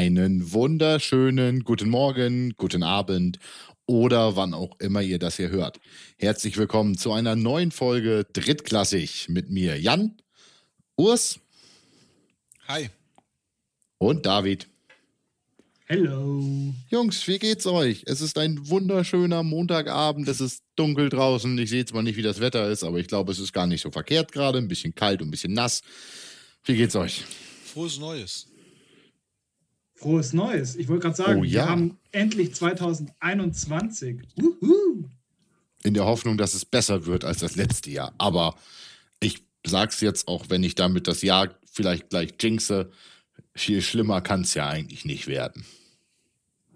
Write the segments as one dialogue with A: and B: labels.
A: Einen wunderschönen guten Morgen, guten Abend oder wann auch immer ihr das hier hört. Herzlich willkommen zu einer neuen Folge Drittklassig mit mir Jan, Urs.
B: Hi.
A: Und David.
C: Hello.
A: Jungs, wie geht's euch? Es ist ein wunderschöner Montagabend. Es ist dunkel draußen. Ich sehe zwar nicht, wie das Wetter ist, aber ich glaube, es ist gar nicht so verkehrt gerade. Ein bisschen kalt und ein bisschen nass. Wie geht's euch?
B: Frohes Neues.
C: Frohes Neues. Ich wollte gerade sagen,
A: Oh ja.
C: wir haben endlich 2021. Wuhu.
A: In der Hoffnung, dass es besser wird als das letzte Jahr. Aber ich sag's jetzt, auch wenn ich damit das Jahr vielleicht gleich jinxe, viel schlimmer kann es ja eigentlich nicht werden.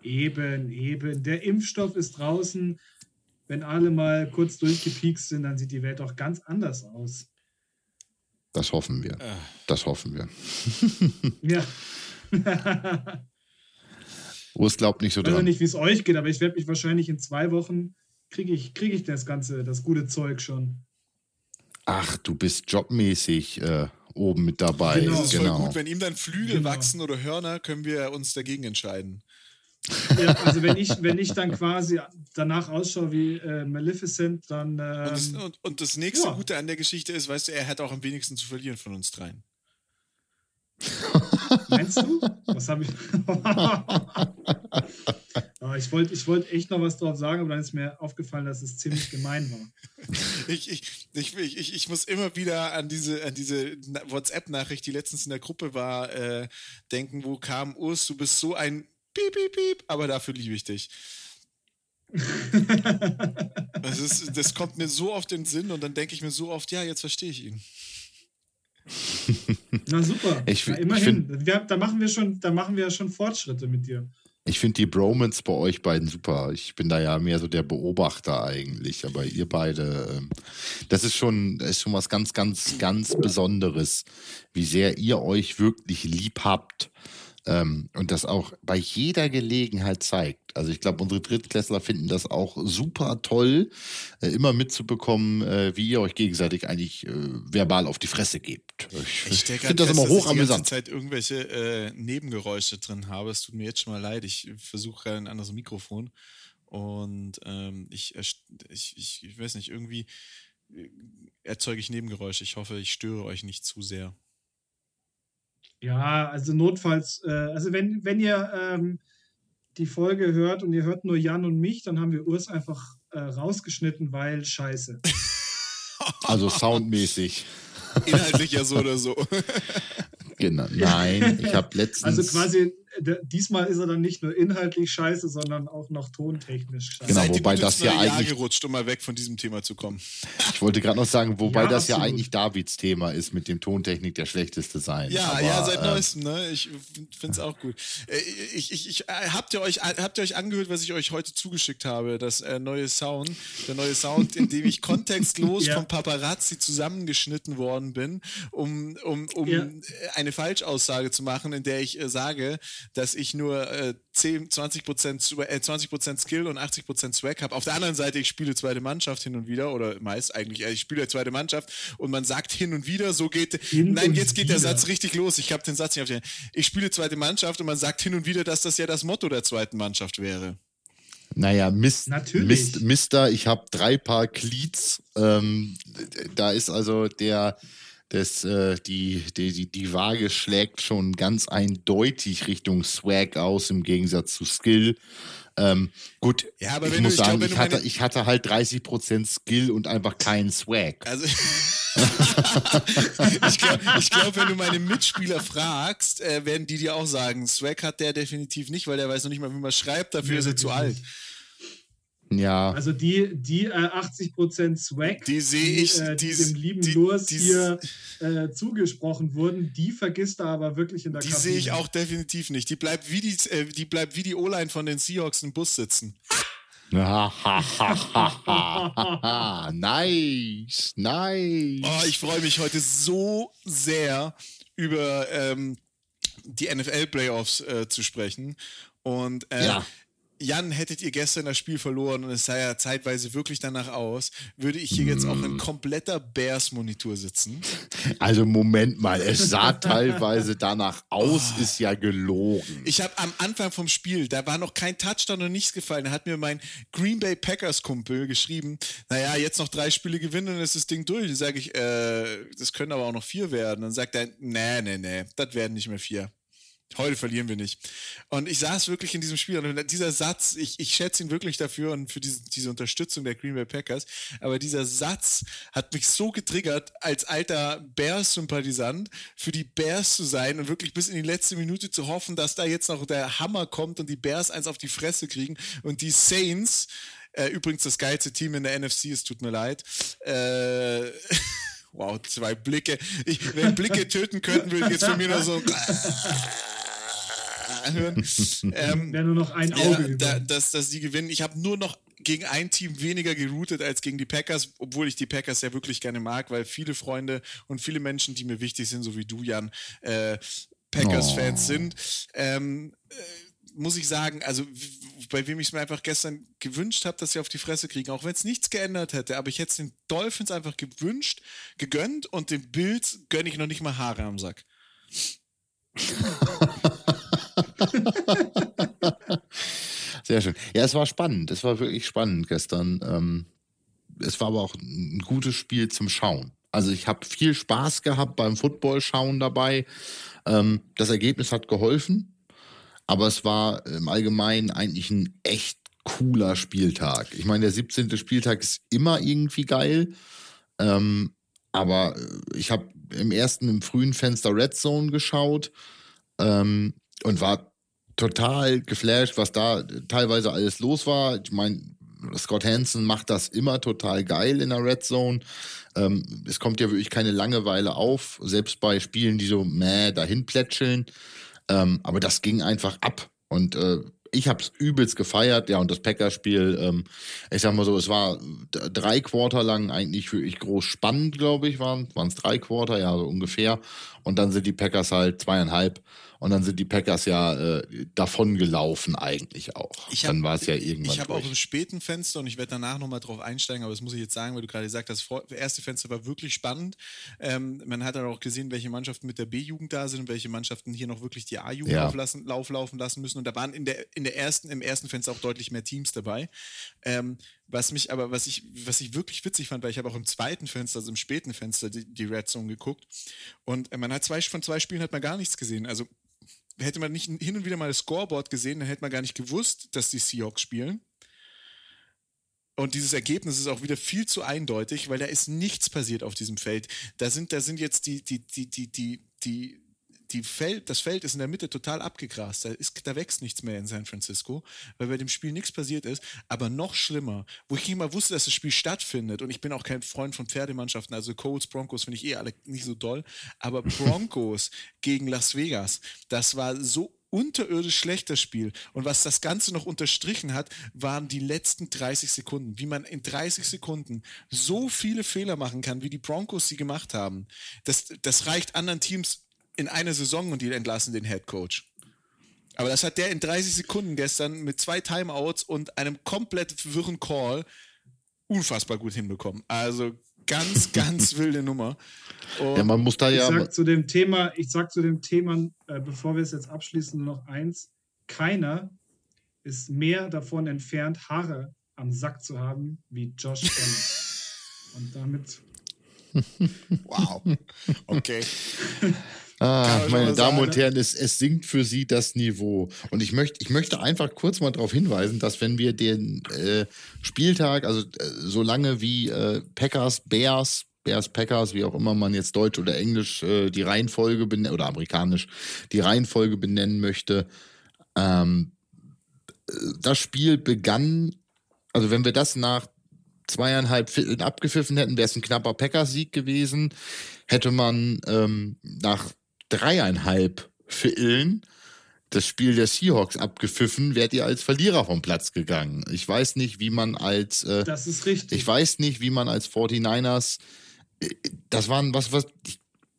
C: Eben, eben. Der Impfstoff ist draußen. Wenn alle mal kurz durchgepiekst sind, dann sieht die Welt auch ganz anders aus.
A: Das hoffen wir.
B: Äh,
A: Das hoffen wir.
C: Ja.
A: Urs glaubt nicht so
C: Ich weiß
A: dran.
C: nicht, wie es euch geht, aber ich werde mich wahrscheinlich in zwei Wochen kriege ich, krieg ich das ganze, das gute Zeug schon.
A: Ach, du bist jobmäßig äh, oben mit dabei.
C: Genau.
B: das ist
A: Genau.
B: voll gut. Wenn ihm dann Flügel
C: Genau.
B: wachsen oder Hörner, können wir uns dagegen entscheiden.
C: Ja, also wenn ich, wenn ich dann quasi danach ausschaue wie äh, Maleficent, dann
B: Und, das,
C: ähm,
B: und, und das nächste
C: ja.
B: Gute an der Geschichte ist, weißt du, er hat auch am wenigsten zu verlieren von uns dreien.
C: Meinst du? Was habe ich? Ich wollte ich wollt echt noch was drauf sagen, aber dann ist mir aufgefallen, dass es ziemlich gemein war.
B: Ich, ich, ich, ich, ich muss immer wieder an diese, an diese Na- WhatsApp-Nachricht, die letztens in der Gruppe war, äh, denken, wo kam Urs, du bist so ein Piep, Piep, Piep, aber dafür liebe ich dich. Das, ist, das kommt mir so oft in den Sinn und dann denke ich mir so oft, ja, jetzt verstehe ich ihn.
C: Na super.
A: Ich
C: Na,
A: fi- ich
C: immerhin. wir, da machen wir schon, da machen wir schon Fortschritte mit dir.
A: Ich finde die Bromance bei euch beiden super. Ich bin da ja mehr so der Beobachter eigentlich, aber ihr beide, ähm, das ist schon, das ist schon was ganz, ganz, ganz Besonderes, wie sehr ihr euch wirklich lieb habt ähm, und das auch bei jeder Gelegenheit zeigt. Also ich glaube, unsere Drittklässler finden das auch super toll, äh, immer mitzubekommen, äh, wie ihr euch gegenseitig eigentlich äh, verbal auf die Fresse gebt. Ich,
B: Ich
A: finde das immer
B: dass ich die ganze. Zeit irgendwelche äh, Nebengeräusche drin habe. Es tut mir jetzt schon mal leid. Ich versuche ein anderes Mikrofon. Und ähm, ich, ich, ich, ich weiß nicht, irgendwie äh, erzeuge ich Nebengeräusche. Ich hoffe, ich störe euch nicht zu sehr.
C: Ja, also notfalls, äh, also wenn, wenn ihr ähm, die Folge hört und ihr hört nur Jan und mich, dann haben wir Urs einfach äh, rausgeschnitten, weil scheiße.
A: Also soundmäßig.
B: Inhaltlich ja so oder so.
A: Genau. Nein, ich habe letztens.
C: Also quasi, diesmal ist er dann nicht nur inhaltlich scheiße, sondern auch noch tontechnisch scheiße.
A: Genau,
B: Seid
A: wobei das ja
B: neue Jahr
A: eigentlich-
B: gerutscht, um mal weg von diesem Thema zu kommen.
A: Ich wollte gerade noch sagen, wobei
C: Ja,
A: das ja
C: absolut.
A: eigentlich Davids Thema ist, mit dem Tontechnik der schlechteste sein.
B: Ja,
A: Aber,
B: ja, seit
A: äh,
B: neuestem, ne? Ich finde es auch gut. Äh, Ich, ich, ich, äh, habt, ihr euch, habt ihr euch angehört, was ich euch heute zugeschickt habe? Das äh, neue Sound, der neue Sound, in dem ich kontextlos
C: Ja.
B: vom Paparazzi zusammengeschnitten worden bin, um, um, um
C: Ja.
B: eine Falschaussage zu machen, in der ich äh, sage, dass ich nur äh, 10, 20%, Swa- äh, 20 Skill und 80% Swag habe. Auf der anderen Seite, ich spiele zweite Mannschaft hin und wieder, oder meist eigentlich, äh, ich spiele zweite Mannschaft und man sagt hin und wieder, so geht.
C: Hin
B: nein, jetzt geht der
C: wieder.
B: Satz richtig los. Ich habe den Satz nicht auf den. Ich spiele zweite Mannschaft und man sagt hin und wieder, dass das ja das Motto der zweiten Mannschaft wäre.
A: Naja, Mist,
C: Natürlich.
A: Mist, Mister, ich habe drei Paar Cleats. Ähm, da ist also der, das, äh, die, die, die, die Waage schlägt schon ganz eindeutig Richtung Swag aus, im Gegensatz zu Skill. Ähm, gut,
B: Ja, aber
A: ich
B: wenn du-
A: muss
B: ich glaub,
A: sagen, ich, hatte,
B: meine-
A: ich hatte halt 30% Skill und einfach keinen Swag.
B: Also ich glaube, glaub, wenn du meine Mitspieler fragst, äh, werden die dir auch sagen, Swag hat der definitiv nicht, weil der weiß noch nicht mal, wie man schreibt, dafür ist er zu alt.
A: Ja,
C: Also die, die äh, 80% Swag,
B: Die sehe ich,
C: äh,
B: die,
C: die dem lieben
B: die,
C: Lurs
B: die,
C: hier äh, zugesprochen wurden, die vergisst er aber wirklich in der
B: Die
C: Kabine.
B: sehe ich auch definitiv nicht. Die bleibt wie die, äh, die bleibt wie die O-Line von den Seahawks im Bus sitzen.
A: nice, nice.
B: Oh, ich freue mich heute so sehr über ähm, die NFL-Playoffs äh, zu sprechen. Und äh,
A: Ja.
B: Jan, hättet ihr gestern das Spiel verloren und es sah ja zeitweise wirklich danach aus, würde ich hier jetzt auch in kompletter Bears-Monitor sitzen.
A: Also Moment mal, es sah teilweise danach aus, oh. ist ja gelogen.
B: Ich habe am Anfang vom Spiel, da war noch kein Touchdown und nichts gefallen, da hat mir mein Green Bay Packers-Kumpel geschrieben, naja, jetzt noch drei Spiele gewinnen und ist das Ding durch. Dann sage ich, äh, das können aber auch noch vier werden. Dann sagt er, nee, nee, nee, das werden nicht mehr vier. Heute verlieren wir nicht. Und ich saß wirklich in diesem Spiel und dieser Satz, ich, ich schätze ihn wirklich dafür und für diese, diese Unterstützung der Green Bay Packers, aber dieser Satz hat mich so getriggert, als alter Bears-Sympathisant für die Bears zu sein und wirklich bis in die letzte Minute zu hoffen, dass da jetzt noch der Hammer kommt und die Bears eins auf die Fresse kriegen und die Saints, äh, übrigens das geilste Team in der NFC, es tut mir leid, äh, Wow, zwei Blicke. Ich, wenn Blicke töten könnten, würde ich jetzt von mir nur so hören.
C: Ähm, Wäre nur noch ein Auge.
B: Ja, da, dass, dass die gewinnen. Ich habe nur noch gegen ein Team weniger geroutet als gegen die Packers, obwohl ich die Packers ja wirklich gerne mag, weil viele Freunde und viele Menschen, die mir wichtig sind, so wie du, Jan, äh, Packers-Fans oh. sind. Ähm, äh, muss ich sagen, also bei wem ich es mir einfach gestern gewünscht habe, dass sie auf die Fresse kriegen, auch wenn es nichts geändert hätte, aber ich hätte es den Dolphins einfach gewünscht, gegönnt und den Bills gönne ich noch nicht mal Haare am Sack.
A: Sehr schön. Ja, es war spannend. Es war wirklich spannend gestern. Ähm, es war aber auch ein gutes Spiel zum Schauen. Also ich habe viel Spaß gehabt beim Football-Schauen dabei. Ähm, das Ergebnis hat geholfen, aber es war im Allgemeinen eigentlich ein echt cooler Spieltag. Ich meine, der 17. Spieltag ist immer irgendwie geil. Ähm, aber ich habe im ersten, im frühen Fenster Red Zone geschaut und war total geflasht, was da teilweise alles los war. Ich meine, Scott Hansen macht das immer total geil in der Red Zone. Ähm, es kommt ja wirklich keine Langeweile auf, selbst bei Spielen, die so mäh dahin plätscheln. Ähm, aber das ging einfach ab. Und äh, ich habe es übelst gefeiert, ja, und das Packers-Spiel, ähm, ich sag mal so, es war drei Quarter lang eigentlich wirklich groß spannend, glaube ich, waren es drei Quarter, ja, so ungefähr. Und dann sind die Packers halt zweieinhalb und dann sind die Packers ja äh, davon gelaufen eigentlich auch.
B: Hab, dann war es ja irgendwann. Ich habe auch im späten Fenster und ich werde danach nochmal drauf einsteigen, aber das muss ich jetzt sagen, weil du gerade gesagt hast, das erste Fenster war wirklich spannend. Ähm, man hat dann auch gesehen, welche Mannschaften mit der B-Jugend da sind und welche Mannschaften hier noch wirklich die A-Jugend ja. auflassen, lauflaufen lassen müssen. Und da waren in der, in der ersten, im ersten Fenster auch deutlich mehr Teams dabei. Ähm, was mich aber, was ich, was ich wirklich witzig fand, weil ich habe auch im zweiten Fenster, also im späten Fenster, die, die Red Zone geguckt. Und man hat zwei, von zwei Spielen hat man gar nichts gesehen. Also hätte man nicht hin und wieder mal das Scoreboard gesehen, dann hätte man gar nicht gewusst, dass die Seahawks spielen. Und dieses Ergebnis ist auch wieder viel zu eindeutig, weil da ist nichts passiert auf diesem Feld. Da sind, da sind jetzt die, die, die, die, die, die die Feld, das Feld ist in der Mitte total abgegrast. Da, ist, da wächst nichts mehr in San Francisco, weil bei dem Spiel nichts passiert ist. Aber noch schlimmer, wo ich nicht mal wusste, dass das Spiel stattfindet. Und ich bin auch kein Freund von Pferdemannschaften. Also Colts, Broncos finde ich eh alle nicht so doll. Aber Broncos gegen Las Vegas, das war so unterirdisch schlecht, das Spiel. Und was das Ganze noch unterstrichen hat, waren die letzten 30 Sekunden. Wie man in 30 Sekunden so viele Fehler machen kann, wie die Broncos sie gemacht haben. Das, das reicht anderen Teams in einer Saison und die entlassen den Head Coach. Aber das hat der in 30 Sekunden gestern mit zwei Timeouts und einem komplett wirren Call unfassbar gut hinbekommen. Also ganz, ganz wilde Nummer.
A: Und ja, man muss da ja.
C: Ich sag zu dem Thema, ich sag zu dem Thema, äh, bevor wir es jetzt abschließen, nur noch eins: Keiner ist mehr davon entfernt, Haare am Sack zu haben wie Josh Allen. Und damit.
B: wow. Okay.
A: Ah, meine Damen sagen, und Herren, es, es sinkt für Sie das Niveau. Und ich möchte, ich möchte einfach kurz mal darauf hinweisen, dass wenn wir den äh, Spieltag, also äh, so lange wie äh, Packers, Bears, Bears, Packers, wie auch immer man jetzt Deutsch oder Englisch äh, die Reihenfolge benennen, oder amerikanisch die Reihenfolge benennen möchte, ähm, das Spiel begann, also wenn wir das nach zweieinhalb Vierteln abgepfiffen hätten, wäre es ein knapper Packers-Sieg gewesen. Hätte man ähm, nach dreieinhalb Vierteln das Spiel der Seahawks abgepfiffen, wärt ihr als Verlierer vom Platz gegangen. Ich weiß nicht, wie man als
C: äh, Das ist richtig.
A: Ich weiß nicht, wie man als 49ers äh, das waren was was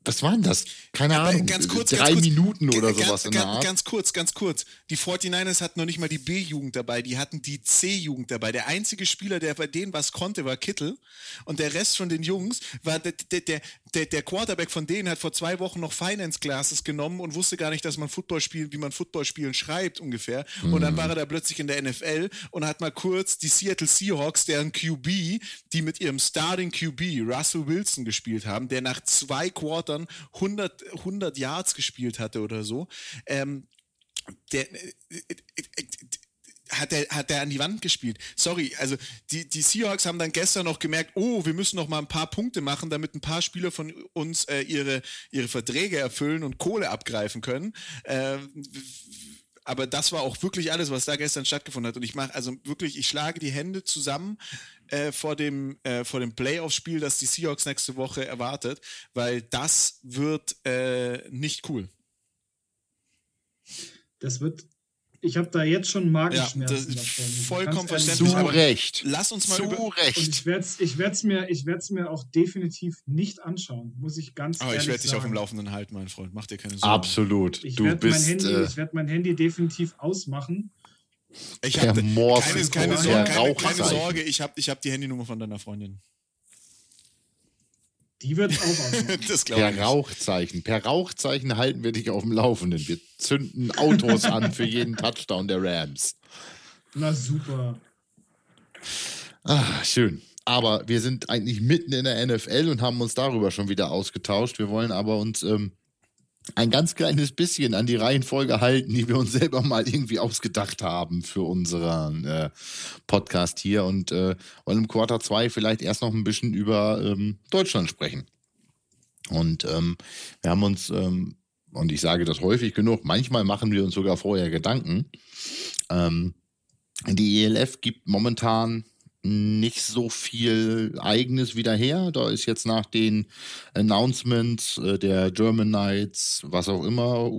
A: was waren das? Keine
B: Aber
A: Ahnung.
B: ganz kurz,
A: drei
B: ganz kurz,
A: Minuten oder sowas
B: ganz,
A: in der Art.
B: ganz kurz, ganz kurz. Die 49ers hatten noch nicht mal die B-Jugend dabei, die hatten die C-Jugend dabei. Der einzige Spieler, der bei denen was konnte, war Kittel. Und der Rest von den Jungs war der, der, der, der, der Quarterback von denen hat vor zwei Wochen noch Finance Classes genommen und wusste gar nicht, dass man Football spielt, wie man Football spielen schreibt ungefähr. Und
A: Mhm.
B: dann war er da plötzlich in der NFL und hat mal kurz die Seattle Seahawks, deren QB, die mit ihrem Starting QB Russell Wilson gespielt haben, der nach zwei Quartern 100, 100 Yards gespielt hatte oder so. Ähm, der, äh, äh, äh, hat er hat er an die Wand gespielt. Sorry, also die, die Seahawks haben dann gestern noch gemerkt, oh, wir müssen noch mal ein paar Punkte machen, damit ein paar Spieler von uns äh, ihre, ihre Verträge erfüllen und Kohle abgreifen können. Ähm, aber das war auch wirklich alles, was da gestern stattgefunden hat. Und ich mache also wirklich, ich schlage die Hände zusammen äh, vor dem, äh, vor dem Playoff-Spiel, das die Seahawks nächste Woche erwartet, weil das wird äh, nicht cool.
C: Das wird. Ich habe da jetzt schon
B: Ja,
C: Magenschmerzen
B: das ist
C: davon.
B: vollkommen verständlich.
A: Zu
B: aber
A: Recht.
B: Lass uns mal
A: Zu
B: über.
C: Und
A: Recht.
C: ich werde es ich werd's mir, ich werd's mir auch definitiv nicht anschauen, muss ich ganz
B: Aber
C: ehrlich
B: ich werde dich auf dem Laufenden halten, mein Freund. Mach dir keine Sorgen.
A: Absolut.
C: Ich
A: Du
C: werde mein,
A: bist
C: Handy,
A: äh,
C: ich werd mein Handy definitiv ausmachen.
B: Ich
A: der
B: hab,
A: Morse,
B: keine, keine, Sorge, keine, keine. Sorge, ich habe ich hab die Handynummer von deiner Freundin.
C: Die wird auch ausmachen.
B: Das glaube ich.
A: Per
B: nicht.
A: Rauchzeichen. Per Rauchzeichen halten wir dich auf dem Laufenden. Wir zünden Autos an für jeden Touchdown der Rams.
C: Na super.
A: Ah, schön. Aber wir sind eigentlich mitten in der NFL und haben uns darüber schon wieder ausgetauscht. Wir wollen aber uns ähm, ein ganz kleines bisschen an die Reihenfolge halten, die wir uns selber mal irgendwie ausgedacht haben für unseren äh, Podcast hier und äh, wollen im Quarter 2 vielleicht erst noch ein bisschen über ähm, Deutschland sprechen. Und ähm, wir haben uns, ähm, und ich sage das häufig genug, manchmal machen wir uns sogar vorher Gedanken. Ähm, die ELF gibt momentan nicht so viel eigenes wieder her. Da ist jetzt nach den Announcements äh, der German Nights, was auch immer,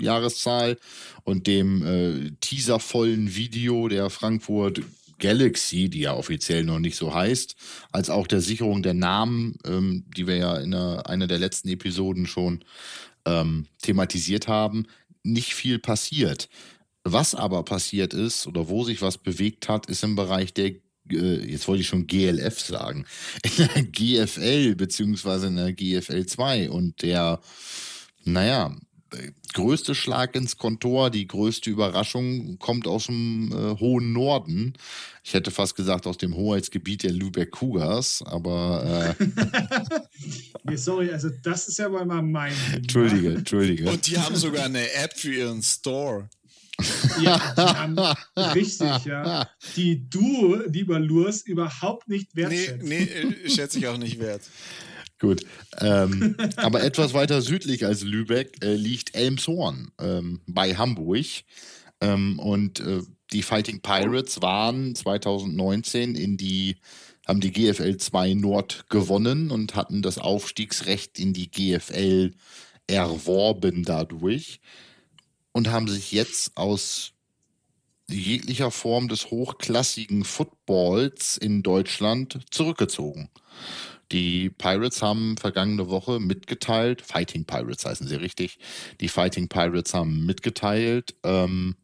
A: Jahreszahl und dem äh, teaservollen Video der Frankfurt Galaxy, die ja offiziell noch nicht so heißt, als auch der Sicherung der Namen, ähm, die wir ja in einer, einer der letzten Episoden schon ähm, thematisiert haben, nicht viel passiert. Was aber passiert ist oder wo sich was bewegt hat, ist im Bereich der, äh, jetzt wollte ich schon GLF sagen, in der GFL beziehungsweise in der GFL 2 und der, naja, größte Schlag ins Kontor, die größte Überraschung kommt aus dem äh, hohen Norden. Ich hätte fast gesagt aus dem Hoheitsgebiet der Lübeck Cougars, aber äh,
C: Nee, sorry, also das ist ja wohl mal mein. Ding,
A: entschuldige, entschuldige.
B: Und die haben sogar eine App für ihren Store.
C: Ja, die haben, richtig, ja. Die du, lieber Lurs, überhaupt nicht
B: Nee,
C: wertschätzt.
B: nee, äh, schätze ich auch nicht wert.
A: Gut. Ähm, aber etwas weiter südlich als Lübeck äh, liegt Elmshorn ähm, bei Hamburg. Ähm, und äh, die Fighting Pirates waren 2019 in die, haben die GFL 2 Nord gewonnen und hatten das Aufstiegsrecht in die GFL erworben dadurch und haben sich jetzt aus jeglicher Form des hochklassigen Footballs in Deutschland zurückgezogen. Die Pirates haben vergangene Woche mitgeteilt, Fighting Pirates heißen sie richtig, die Fighting Pirates haben mitgeteilt, ähm,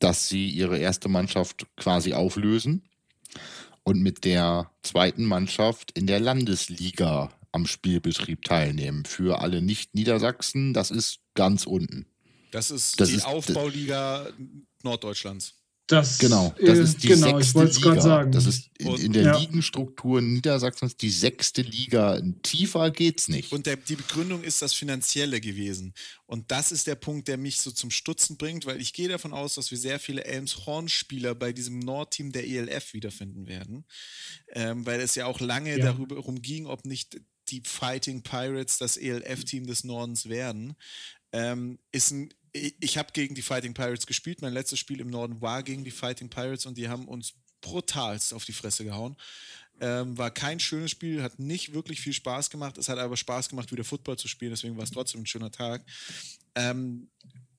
A: dass sie ihre erste Mannschaft quasi auflösen und mit der zweiten Mannschaft in der Landesliga am Spielbetrieb teilnehmen. Für alle Nicht-Niedersachsen, das ist ganz unten.
B: Das ist
A: Das
B: die
A: ist-
B: Aufbauliga Norddeutschlands.
C: Das,
A: Genau, das ist die
C: genau, ich
A: sechste Liga. Das ist in, in der
C: Ja.
A: Ligenstruktur Niedersachsens die sechste Liga. Tiefer geht's nicht.
B: Und der, die Begründung ist das Finanzielle gewesen. Und das ist der Punkt, der mich so zum Stutzen bringt, weil ich gehe davon aus, dass wir sehr viele Elmshorn-Spieler bei diesem Nordteam der ELF wiederfinden werden. Ähm, weil es ja auch lange
C: Ja.
B: darüber darum ging, ob nicht die Fighting Pirates das ELF-Team des Nordens werden. Ähm, ist ein ich habe gegen die Fighting Pirates gespielt. Mein letztes Spiel im Norden war gegen die Fighting Pirates und die haben uns brutalst auf die Fresse gehauen. Ähm, war kein schönes Spiel, hat nicht wirklich viel Spaß gemacht. Es hat aber Spaß gemacht, wieder Football zu spielen, deswegen war es trotzdem ein schöner Tag. Ähm,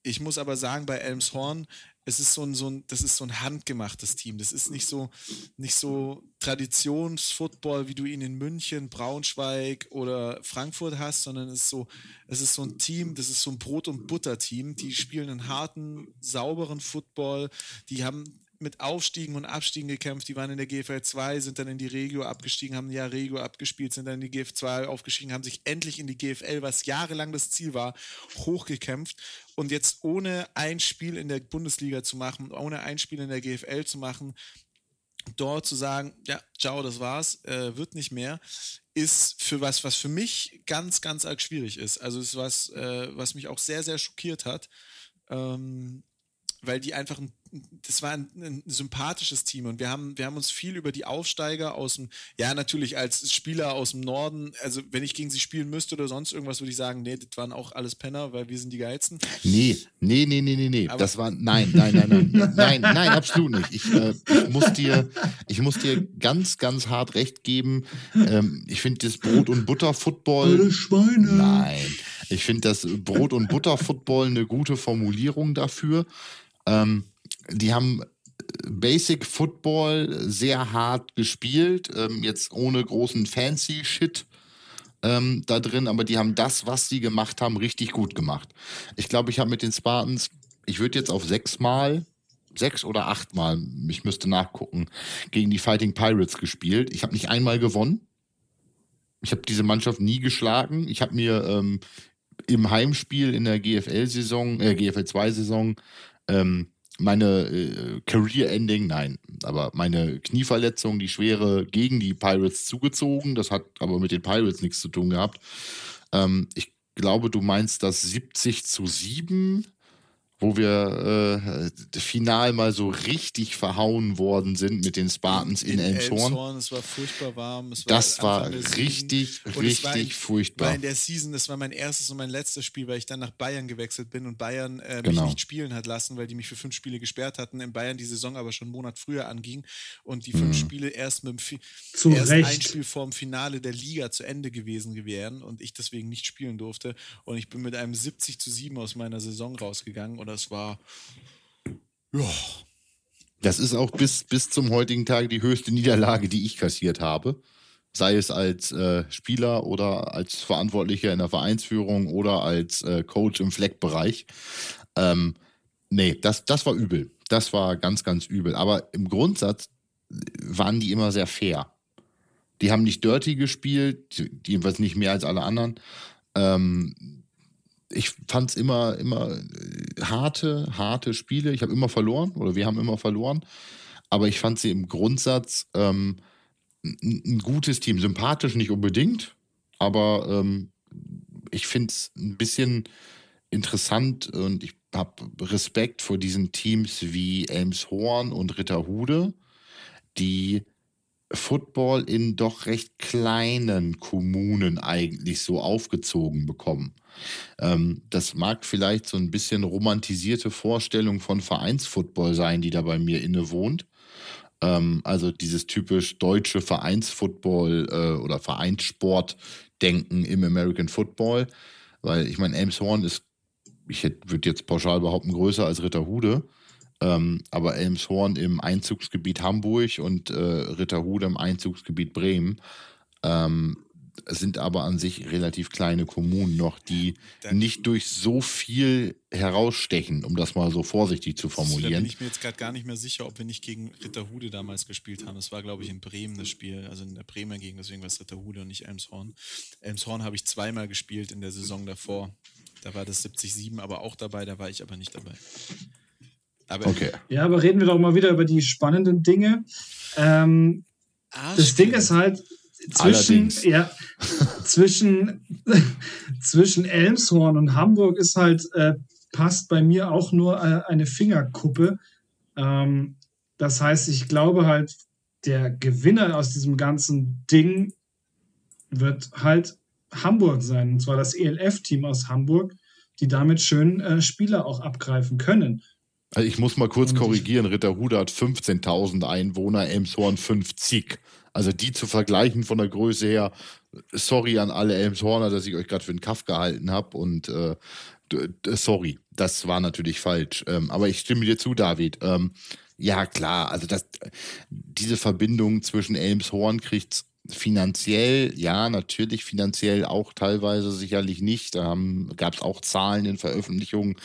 B: ich muss aber sagen, bei Elmshorn, es ist so ein, so ein, das ist so ein handgemachtes Team. Das ist nicht so, nicht so Traditionsfootball, wie du ihn in München, Braunschweig oder Frankfurt hast, sondern es ist so, es ist so ein Team, das ist so ein Brot- und Butter-Team. Die spielen einen harten, sauberen Football. Die haben mit Aufstiegen und Abstiegen gekämpft. Die waren in der GFL 2, sind dann in die Regio abgestiegen, haben ein Jahr Regio abgespielt, sind dann in die GFL 2 aufgestiegen, haben sich endlich in die GFL, was jahrelang das Ziel war, hochgekämpft. Und jetzt ohne ein Spiel in der Bundesliga zu machen, ohne ein Spiel in der GFL zu machen, dort zu sagen, ja, ciao, das war's, äh, wird nicht mehr, ist für was, was für mich ganz, ganz arg schwierig ist. Also ist was, äh, was mich auch sehr, sehr schockiert hat. Ähm, weil die einfach ein das war ein, ein, sympathisches Team und wir haben, wir haben uns viel über die Aufsteiger aus dem, ja, natürlich als Spieler aus dem Norden, also wenn ich gegen sie spielen müsste oder sonst irgendwas, würde ich sagen, nee, das waren auch alles Penner, weil wir sind die Geilsten.
A: Nee, nee, nee, nee, nee, nee. das war, nein, nein, nein, nein, nein, nein, absolut nicht. Ich, äh, ich, muss dir, ich muss dir ganz, ganz hart recht geben. Ähm, ich finde das Brot- und Butter-Football.
C: Alle Schweine.
A: Nein. Ich finde das Brot- und Butter-Football eine gute Formulierung dafür. Ähm, die haben äh, Basic Football sehr hart gespielt, ähm, jetzt ohne großen fancy Shit ähm, da drin, aber die haben das, was sie gemacht haben, richtig gut gemacht. Ich glaube, ich habe mit den Spartans, ich würde jetzt auf sechsmal, sechs oder achtmal, ich müsste nachgucken, gegen die Fighting Pirates gespielt. Ich habe nicht einmal gewonnen. Ich habe diese Mannschaft nie geschlagen. Ich habe mir ähm, im Heimspiel in der GFL-Saison, äh, GFL-2-Saison, ähm, meine äh, Career-Ending, nein, aber meine Knieverletzung, die schwere, gegen die Pirates zugezogen. Das hat aber mit den Pirates nichts zu tun gehabt. Ähm, ich glaube, du meinst das 70 zu 7 wo wir äh, final mal so richtig verhauen worden sind mit den Spartans in, in Elmshorn. Elmshorn.
B: Es war furchtbar warm. War
A: das war richtig, richtig war in, furchtbar.
B: War in der Season, das war mein erstes und mein letztes Spiel, weil ich dann nach Bayern gewechselt bin und Bayern äh, mich genau. nicht spielen hat lassen, weil die mich für fünf Spiele gesperrt hatten. In Bayern die Saison aber schon einen Monat früher anging und die fünf mhm. Spiele erst mit dem Zu erst Recht. ein Spiel vorm Finale der Liga zu Ende gewesen wären und ich deswegen nicht spielen durfte. Und ich bin mit einem 70 zu 7 aus meiner Saison rausgegangen das war. Ja.
A: Das ist auch bis, bis zum heutigen Tag die höchste Niederlage, die ich kassiert habe. Sei es als äh, Spieler oder als Verantwortlicher in der Vereinsführung oder als äh, Coach im Fleckbereich. Ähm, nee, das, das war übel. Das war ganz, ganz übel. Aber im Grundsatz waren die immer sehr fair. Die haben nicht dirty gespielt, jedenfalls nicht mehr als alle anderen. Ähm, ich fand es immer, immer äh, harte, harte Spiele. Ich habe immer verloren oder wir haben immer verloren. Aber ich fand sie im Grundsatz ähm, ein gutes Team. Sympathisch nicht unbedingt, aber ähm, ich finde es ein bisschen interessant und ich habe Respekt vor diesen Teams wie Elmshorn und Ritterhude, die Football in doch recht kleinen Kommunen eigentlich so aufgezogen bekommen. Ähm, das mag vielleicht so ein bisschen romantisierte Vorstellung von Vereinsfootball sein, die da bei mir innewohnt. Ähm, also dieses typisch deutsche Vereinsfootball äh, oder Vereinssportdenken im American Football. Weil ich meine, Elmshorn ist, ich würde jetzt pauschal behaupten, größer als Ritterhude. Ähm, aber Elmshorn im Einzugsgebiet Hamburg und äh, Ritterhude im Einzugsgebiet Bremen. Ähm, sind aber an sich relativ kleine Kommunen noch, die nicht durch so viel herausstechen, um das mal so vorsichtig zu formulieren. Da bin
B: ich mir jetzt gerade gar nicht mehr sicher, ob wir nicht gegen Ritterhude damals gespielt haben. Das war, glaube ich, in Bremen das Spiel, also in der Bremer Gegend, deswegen war es Ritterhude und nicht Elmshorn. Elmshorn habe ich zweimal gespielt in der Saison davor. Da war das 70-7 aber auch dabei, da war ich aber nicht dabei.
C: Aber okay. Ja, aber reden wir doch mal wieder über die spannenden Dinge. Ähm, ah, das Ding ist halt, zwischen, ja, zwischen, zwischen Elmshorn und Hamburg ist halt, äh, passt bei mir auch nur äh, eine Fingerkuppe. Ähm, das heißt, ich glaube halt, der Gewinner aus diesem ganzen Ding wird halt Hamburg sein. Und zwar das ELF-Team aus Hamburg, die damit schön äh, Spieler auch abgreifen können.
A: Also ich muss mal kurz korrigieren, Ritterhude hat 15.000 Einwohner, Elmshorn 50. Also die zu vergleichen von der Größe her, sorry an alle Elmshorner, dass ich euch gerade für den Kaff gehalten habe und äh, sorry, das war natürlich falsch. Ähm, aber ich stimme dir zu, David. Ähm, ja, klar, also das, diese Verbindung zwischen Elmshorn kriegt finanziell, ja, natürlich finanziell auch teilweise sicherlich nicht. Da gab es auch Zahlen in Veröffentlichungen,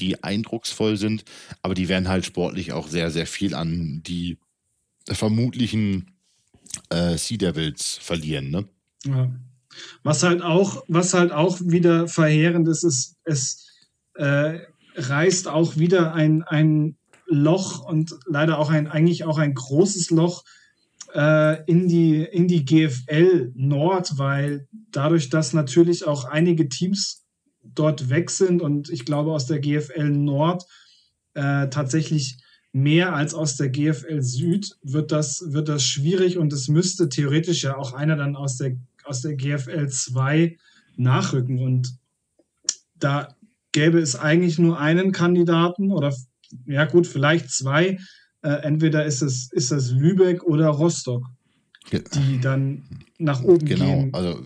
A: die eindrucksvoll sind, aber die werden halt sportlich auch sehr, sehr viel an die vermutlichen äh, Sea Devils verlieren, ne?
C: Ja. Was halt auch, was halt auch wieder verheerend ist, ist, es äh, reißt auch wieder ein, ein Loch und leider auch ein, eigentlich auch ein großes Loch äh, in, die, in die GFL Nord, weil dadurch, dass natürlich auch einige Teams dort weg sind und ich glaube aus der GFL Nord äh, tatsächlich mehr als aus der GFL Süd, wird das, wird das schwierig und es müsste theoretisch ja auch einer dann aus der, aus der GFL 2 nachrücken. Und da gäbe es eigentlich nur einen Kandidaten oder ja gut, vielleicht zwei. Äh, entweder ist es, ist es Lübeck oder Rostock, die dann nach oben
A: genau,
C: gehen.
A: Genau, also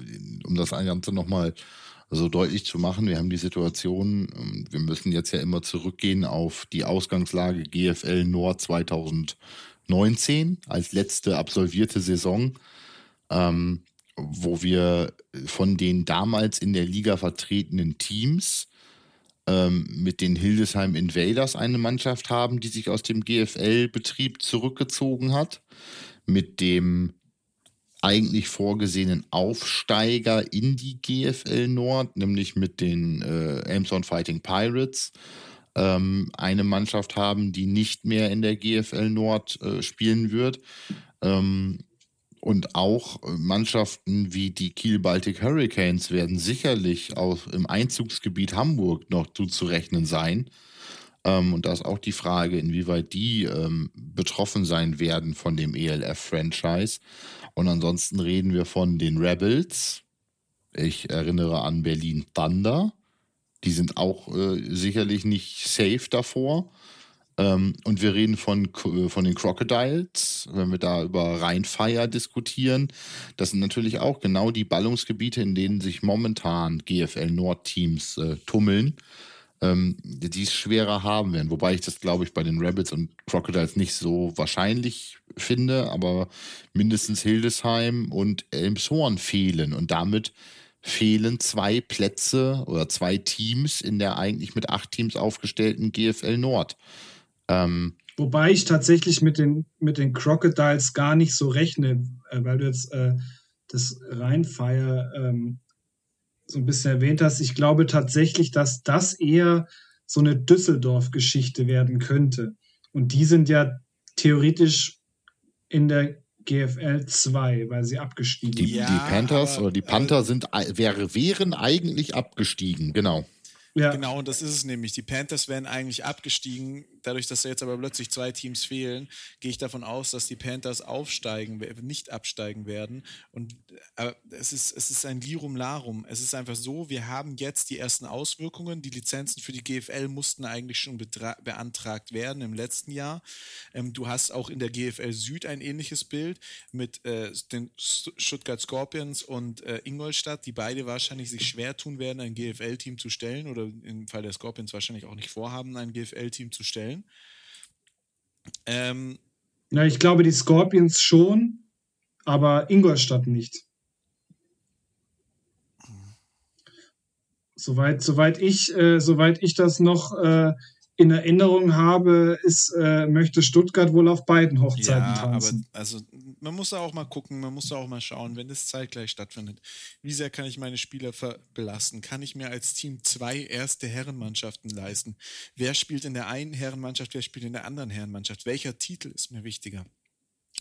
A: um das Ganze nochmal so deutlich zu machen, wir haben die Situation, ähm, wir müssen jetzt ja immer zurückgehen auf die Ausgangslage GFL Nord 2019 als letzte absolvierte Saison, ähm, wo wir von den damals in der Liga vertretenen Teams ähm, mit den Hildesheim Invaders eine Mannschaft haben, die sich aus dem GFL-Betrieb zurückgezogen hat, mit dem eigentlich vorgesehenen Aufsteiger in die GFL Nord, nämlich mit den äh, Elmshorn Fighting Pirates, ähm, eine Mannschaft haben, die nicht mehr in der GFL Nord äh, spielen wird. Ähm, und auch Mannschaften wie die Kiel Baltic Hurricanes werden sicherlich auch im Einzugsgebiet Hamburg noch zuzurechnen sein. Ähm, und da ist auch die Frage, inwieweit die ähm, betroffen sein werden von dem ELF-Franchise. Und ansonsten reden wir von den Rebels. Ich erinnere an Berlin Thunder. Die sind auch äh, sicherlich nicht safe davor. Ähm, und wir reden von, äh, von den Crocodiles, wenn wir da über Rheinfire diskutieren. Das sind natürlich auch genau die Ballungsgebiete, in denen sich momentan GFL Nord-Teams äh, tummeln, ähm, die es schwerer haben werden. Wobei ich das, glaube ich, bei den Rebels und Crocodiles nicht so wahrscheinlich finde, aber mindestens Hildesheim und Elmshorn fehlen und damit fehlen zwei Plätze oder zwei Teams in der eigentlich mit acht Teams aufgestellten GFL Nord.
C: Ähm, Wobei ich tatsächlich mit den, mit den Crocodiles gar nicht so rechne, äh, weil du jetzt äh, das Rheinfire ähm, so ein bisschen erwähnt hast. Ich glaube tatsächlich, dass das eher so eine Düsseldorf-Geschichte werden könnte. Und die sind ja theoretisch in der GFL 2, weil sie abgestiegen
A: sind. Die, ja, die Panthers aber, oder die Panther sind, wäre, wären eigentlich abgestiegen, genau.
B: Ja. Genau, und das ist es nämlich. Die Panthers wären eigentlich abgestiegen. Dadurch, dass da jetzt aber plötzlich zwei Teams fehlen, gehe ich davon aus, dass die Panthers aufsteigen, nicht absteigen werden. Und aber es ist, es ist ein Lirum Larum. Es ist einfach so, wir haben jetzt die ersten Auswirkungen. Die Lizenzen für die GFL mussten eigentlich schon beantragt werden im letzten Jahr. Ähm, du hast auch in der GFL Süd ein ähnliches Bild mit äh, den Stuttgart Scorpions und äh, Ingolstadt, die beide wahrscheinlich sich schwer tun werden, ein GFL-Team zu stellen oder oder im Fall der Scorpions wahrscheinlich auch nicht vorhaben, ein GFL-Team zu stellen.
C: Ähm, ja, ich glaube, die Scorpions schon, aber Ingolstadt nicht. Soweit, soweit, ich, äh, soweit ich das noch äh, in Erinnerung habe, ist, äh, möchte Stuttgart wohl auf beiden Hochzeiten ja, tanzen.
B: Aber also man muss da auch mal gucken, man muss da auch mal schauen, wenn das zeitgleich stattfindet. Wie sehr kann ich meine Spieler belasten? Kann ich mir als Team zwei erste Herrenmannschaften leisten? Wer spielt in der einen Herrenmannschaft, wer spielt in der anderen Herrenmannschaft? Welcher Titel ist mir wichtiger?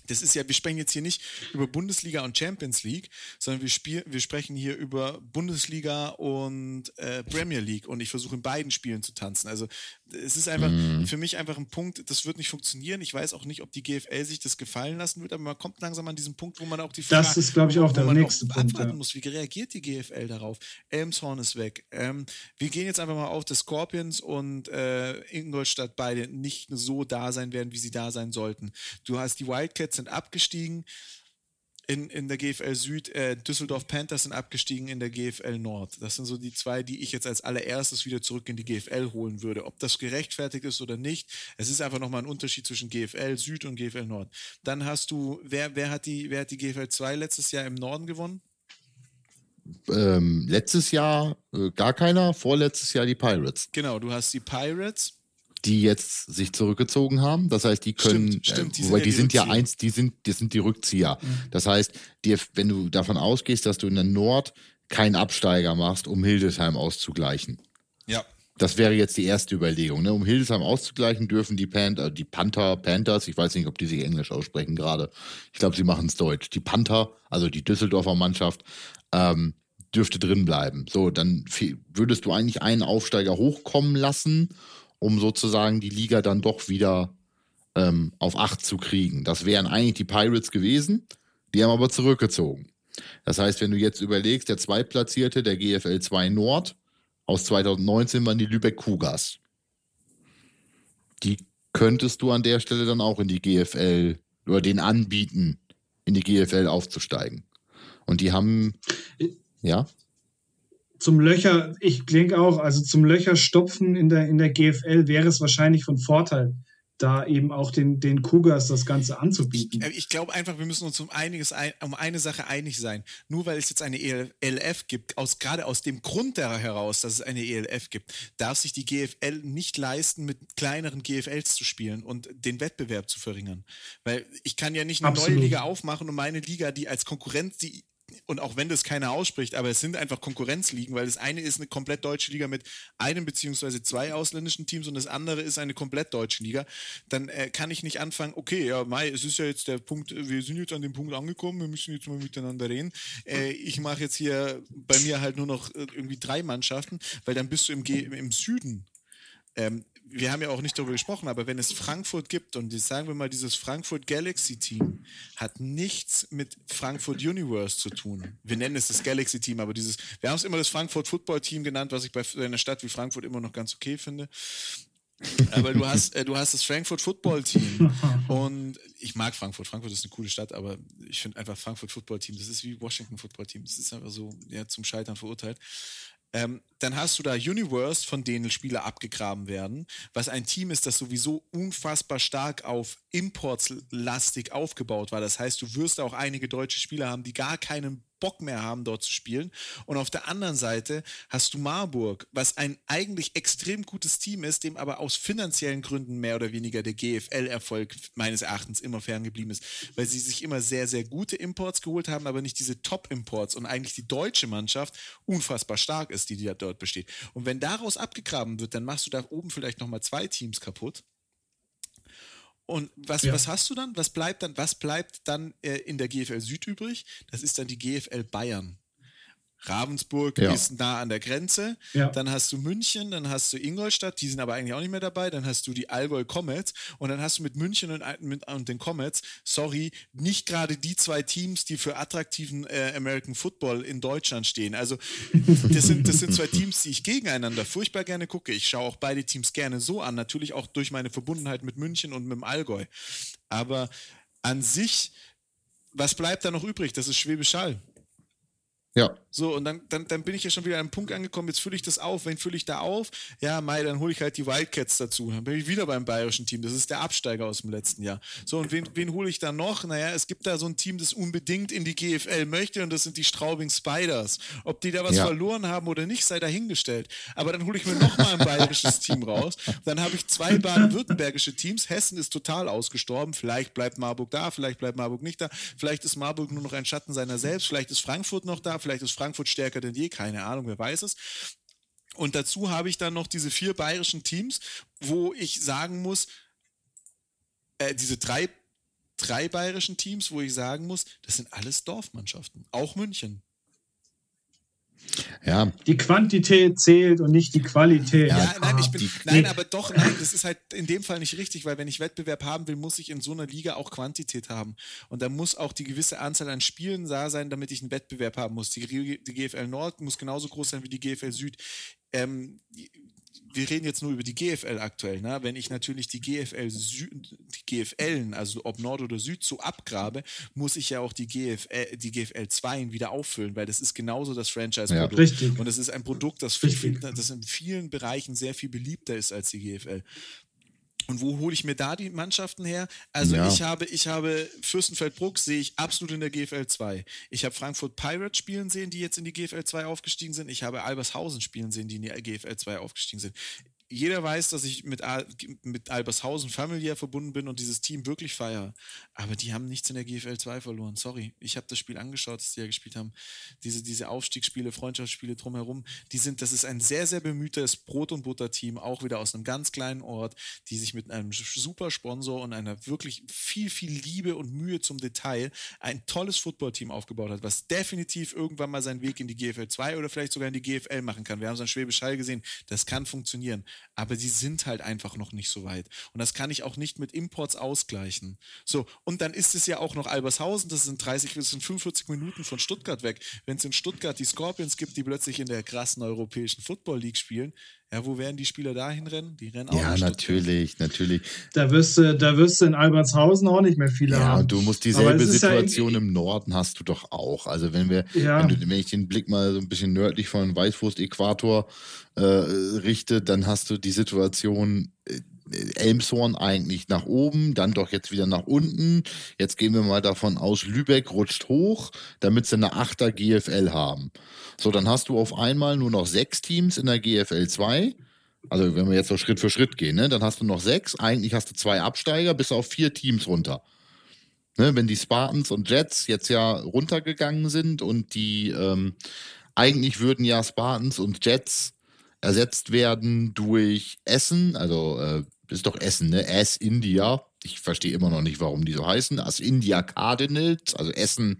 B: das ist ja, wir sprechen jetzt hier nicht über Bundesliga und Champions League, sondern wir, spiel, wir sprechen hier über Bundesliga und äh, Premier League und ich versuche in beiden Spielen zu tanzen. Also es ist einfach mhm. für mich einfach ein Punkt, das wird nicht funktionieren. Ich weiß auch nicht, ob die GFL sich das gefallen lassen wird, aber man kommt langsam an diesen Punkt, wo man auch die
C: Frage, Das ist, glaube ich, auch der nächste auch Punkt.
B: Ja. muss, wie reagiert die GFL darauf? Elmshorn ist weg. Ähm, wir gehen jetzt einfach mal auf, dass Scorpions und äh, Ingolstadt beide nicht so da sein werden, wie sie da sein sollten. Du hast die Wildcats sind abgestiegen in, in der GFL Süd, äh, Düsseldorf Panthers sind abgestiegen in der GFL Nord. Das sind so die zwei, die ich jetzt als allererstes wieder zurück in die GFL holen würde. Ob das gerechtfertigt ist oder nicht, es ist einfach nochmal ein Unterschied zwischen GFL Süd und GFL Nord. Dann hast du, wer, wer, hat, die, wer hat die GFL 2 letztes Jahr im Norden gewonnen?
A: Ähm, letztes Jahr äh, gar keiner, vorletztes Jahr die Pirates.
B: Genau, du hast die Pirates
A: die jetzt sich zurückgezogen haben. Das heißt, die können, stimmt, stimmt, die äh, wobei die, sind ja eins, die sind, die sind die Rückzieher. Mhm. Das heißt, die, wenn du davon ausgehst, dass du in der Nord keinen Absteiger machst, um Hildesheim auszugleichen.
B: Ja.
A: Das wäre jetzt die erste Überlegung. Ne? Um Hildesheim auszugleichen, dürfen die, Panther, die Panther, Panthers, ich weiß nicht, ob die sich Englisch aussprechen gerade. Ich glaube, sie machen es Deutsch. Die Panther, also die Düsseldorfer Mannschaft, ähm, dürfte drin bleiben. So, dann würdest du eigentlich einen Aufsteiger hochkommen lassen um sozusagen die Liga dann doch wieder ähm, auf 8 zu kriegen. Das wären eigentlich die Pirates gewesen, die haben aber zurückgezogen. Das heißt, wenn du jetzt überlegst, der Zweitplatzierte der GFL 2 Nord aus 2019 waren die Lübeck Cougars. Die könntest du an der Stelle dann auch in die GFL oder den anbieten, in die GFL aufzusteigen. Und die haben, ja
C: zum Löcher, ich denke auch, also zum Löcher stopfen in der, in der GFL wäre es wahrscheinlich von Vorteil, da eben auch den, den Cougars das Ganze anzubieten.
B: Ich, ich glaube einfach, wir müssen uns um einiges um eine Sache einig sein. Nur weil es jetzt eine ELF gibt, aus, gerade aus dem Grund heraus, dass es eine ELF gibt, darf sich die GFL nicht leisten, mit kleineren GFLs zu spielen und den Wettbewerb zu verringern. Weil ich kann ja nicht eine Absolut. neue Liga aufmachen und meine Liga, die als Konkurrenz, die und auch wenn das keiner ausspricht, aber es sind einfach Konkurrenzligen, weil das eine ist eine komplett deutsche Liga mit einem beziehungsweise zwei ausländischen Teams und das andere ist eine komplett deutsche Liga, dann äh, kann ich nicht anfangen, okay, ja, Mai, es ist ja jetzt der Punkt, wir sind jetzt an dem Punkt angekommen, wir müssen jetzt mal miteinander reden. Äh, ich mache jetzt hier bei mir halt nur noch äh, irgendwie drei Mannschaften, weil dann bist du im, G im Süden ähm, wir haben ja auch nicht darüber gesprochen, aber wenn es Frankfurt gibt und sagen wir mal, dieses Frankfurt Galaxy Team hat nichts mit Frankfurt Universe zu tun. Wir nennen es das Galaxy Team, aber dieses, wir haben es immer das Frankfurt Football Team genannt, was ich bei einer Stadt wie Frankfurt immer noch ganz okay finde. aber du hast, äh, du hast das Frankfurt Football Team und ich mag Frankfurt. Frankfurt ist eine coole Stadt, aber ich finde einfach Frankfurt Football Team, das ist wie Washington Football Team. Das ist einfach so ja, zum Scheitern verurteilt. Ähm, dann hast du da Universe, von denen Spieler abgegraben werden, was ein Team ist, das sowieso unfassbar stark auf Imports lastig aufgebaut war. Das heißt, du wirst auch einige deutsche Spieler haben, die gar keinen Bock mehr haben, dort zu spielen. Und auf der anderen Seite hast du Marburg, was ein eigentlich extrem gutes Team ist, dem aber aus finanziellen Gründen mehr oder weniger der GFL-Erfolg meines Erachtens immer ferngeblieben ist, weil sie sich immer sehr, sehr gute Imports geholt haben, aber nicht diese Top-Imports und eigentlich die deutsche Mannschaft unfassbar stark ist, die, die dort besteht. Und wenn daraus abgegraben wird, dann machst du da oben vielleicht nochmal zwei Teams kaputt. Und was, ja. was hast du dann? Was bleibt dann? Was bleibt dann äh, in der GFL Süd übrig? Das ist dann die GFL Bayern. Ravensburg ja. ist nah an der Grenze. Ja. Dann hast du München, dann hast du Ingolstadt, die sind aber eigentlich auch nicht mehr dabei. Dann hast du die Allgäu Comets und dann hast du mit München und, mit, und den Comets, sorry, nicht gerade die zwei Teams, die für attraktiven äh, American Football in Deutschland stehen. Also das sind, das sind zwei Teams, die ich gegeneinander furchtbar gerne gucke. Ich schaue auch beide Teams gerne so an, natürlich auch durch meine Verbundenheit mit München und mit dem Allgäu. Aber an sich, was bleibt da noch übrig? Das ist Schwäbisch Hall.
A: Ja.
B: So, und dann, dann, dann bin ich ja schon wieder an einem Punkt angekommen, jetzt fülle ich das auf. Wen fülle ich da auf? Ja, Mai, dann hole ich halt die Wildcats dazu. Dann bin ich wieder beim bayerischen Team. Das ist der Absteiger aus dem letzten Jahr. So, und wen, wen hole ich da noch? Naja, es gibt da so ein Team, das unbedingt in die GFL möchte, und das sind die Straubing Spiders. Ob die da was ja. verloren haben oder nicht, sei dahingestellt. Aber dann hole ich mir nochmal ein bayerisches Team raus. Dann habe ich zwei baden-württembergische Teams. Hessen ist total ausgestorben. Vielleicht bleibt Marburg da, vielleicht bleibt Marburg nicht da. Vielleicht ist Marburg nur noch ein Schatten seiner selbst. Vielleicht ist Frankfurt noch da vielleicht ist Frankfurt stärker denn je, keine Ahnung, wer weiß es. Und dazu habe ich dann noch diese vier bayerischen Teams, wo ich sagen muss, äh, diese drei, drei bayerischen Teams, wo ich sagen muss, das sind alles Dorfmannschaften, auch München.
A: Ja.
C: Die Quantität zählt und nicht die Qualität.
B: Ja,
A: Ja,
B: nein, ich bin, nein, aber doch, nein, das ist halt in dem Fall nicht richtig, weil wenn ich Wettbewerb haben will, muss ich in so einer Liga auch Quantität haben. Und da muss auch die gewisse Anzahl an Spielen da sein, damit ich einen Wettbewerb haben muss. Die, die GFL Nord muss genauso groß sein wie die GFL Süd. Ähm, wir reden jetzt nur über die GFL aktuell. Ne? Wenn ich natürlich die GFL Süd, die GFLen, also ob Nord oder Süd, so abgrabe, muss ich ja auch die GFL, die GFL 2 wieder auffüllen, weil das ist genauso das Franchise-Produkt.
C: Ja. Richtig.
B: Und es ist ein Produkt, das, viel, das in vielen Bereichen sehr viel beliebter ist als die GFL. Und wo hole ich mir da die Mannschaften her? Also
A: Ja.
B: ich habe, ich habe Fürstenfeldbruck sehe ich absolut in der GFL 2. Ich habe Frankfurt Pirates spielen sehen, die jetzt in die GFL 2 aufgestiegen sind. Ich habe Albershausen spielen sehen, die in die GFL 2 aufgestiegen sind. Jeder weiß, dass ich mit, Al mit Albershausen familiär verbunden bin und dieses Team wirklich feiere. Aber die haben nichts in der GFL 2 verloren. Sorry. Ich habe das Spiel angeschaut, das die ja gespielt haben. Diese, diese Aufstiegsspiele, Freundschaftsspiele drumherum, die sind, das ist ein sehr, sehr bemühtes Brot- und Butter-Team, auch wieder aus einem ganz kleinen Ort, die sich mit einem super Sponsor und einer wirklich viel, viel Liebe und Mühe zum Detail ein tolles Footballteam aufgebaut hat, was definitiv irgendwann mal seinen Weg in die GFL 2 oder vielleicht sogar in die GFL machen kann. Wir haben es an Schwäbisch Hall gesehen, das kann funktionieren, aber die sind halt einfach noch nicht so weit. Und das kann ich auch nicht mit Imports ausgleichen. So, und dann ist es ja auch noch Albershausen, das sind 30, das sind 45 Minuten von Stuttgart weg. Wenn es in Stuttgart die Scorpions gibt, die plötzlich in der krassen europäischen Football League spielen, ja, wo werden die Spieler dahin rennen? Die rennen auch
A: Ja, natürlich, natürlich.
C: Da wirst, du, da wirst du in Albertshausen auch nicht mehr viele
A: Ja,
C: haben.
A: und du musst dieselbe
C: ja
A: Situation
C: irgendwie-
A: im Norden hast du doch auch. Also wenn wir,
C: Ja.
A: wenn, du, wenn ich den Blick mal so ein bisschen nördlich von Weißwurst-Äquator äh, richte, dann hast du die Situation äh, Elmshorn eigentlich nach oben, dann doch jetzt wieder nach unten. Jetzt gehen wir mal davon aus, Lübeck rutscht hoch, damit sie eine Achter GFL haben. So, dann hast du auf einmal nur noch sechs Teams in der GFL 2. Also wenn wir jetzt so Schritt für Schritt gehen, ne, dann hast du noch sechs. Eigentlich hast du zwei Absteiger, bis auf vier Teams runter. Ne, wenn die Spartans und Jets jetzt ja runtergegangen sind und die ähm, eigentlich würden ja Spartans und Jets ersetzt werden durch Essen, also äh, ist doch Essen, ne? Ass India. Ich verstehe immer noch nicht, warum die so heißen. As India Cardinals, also Essen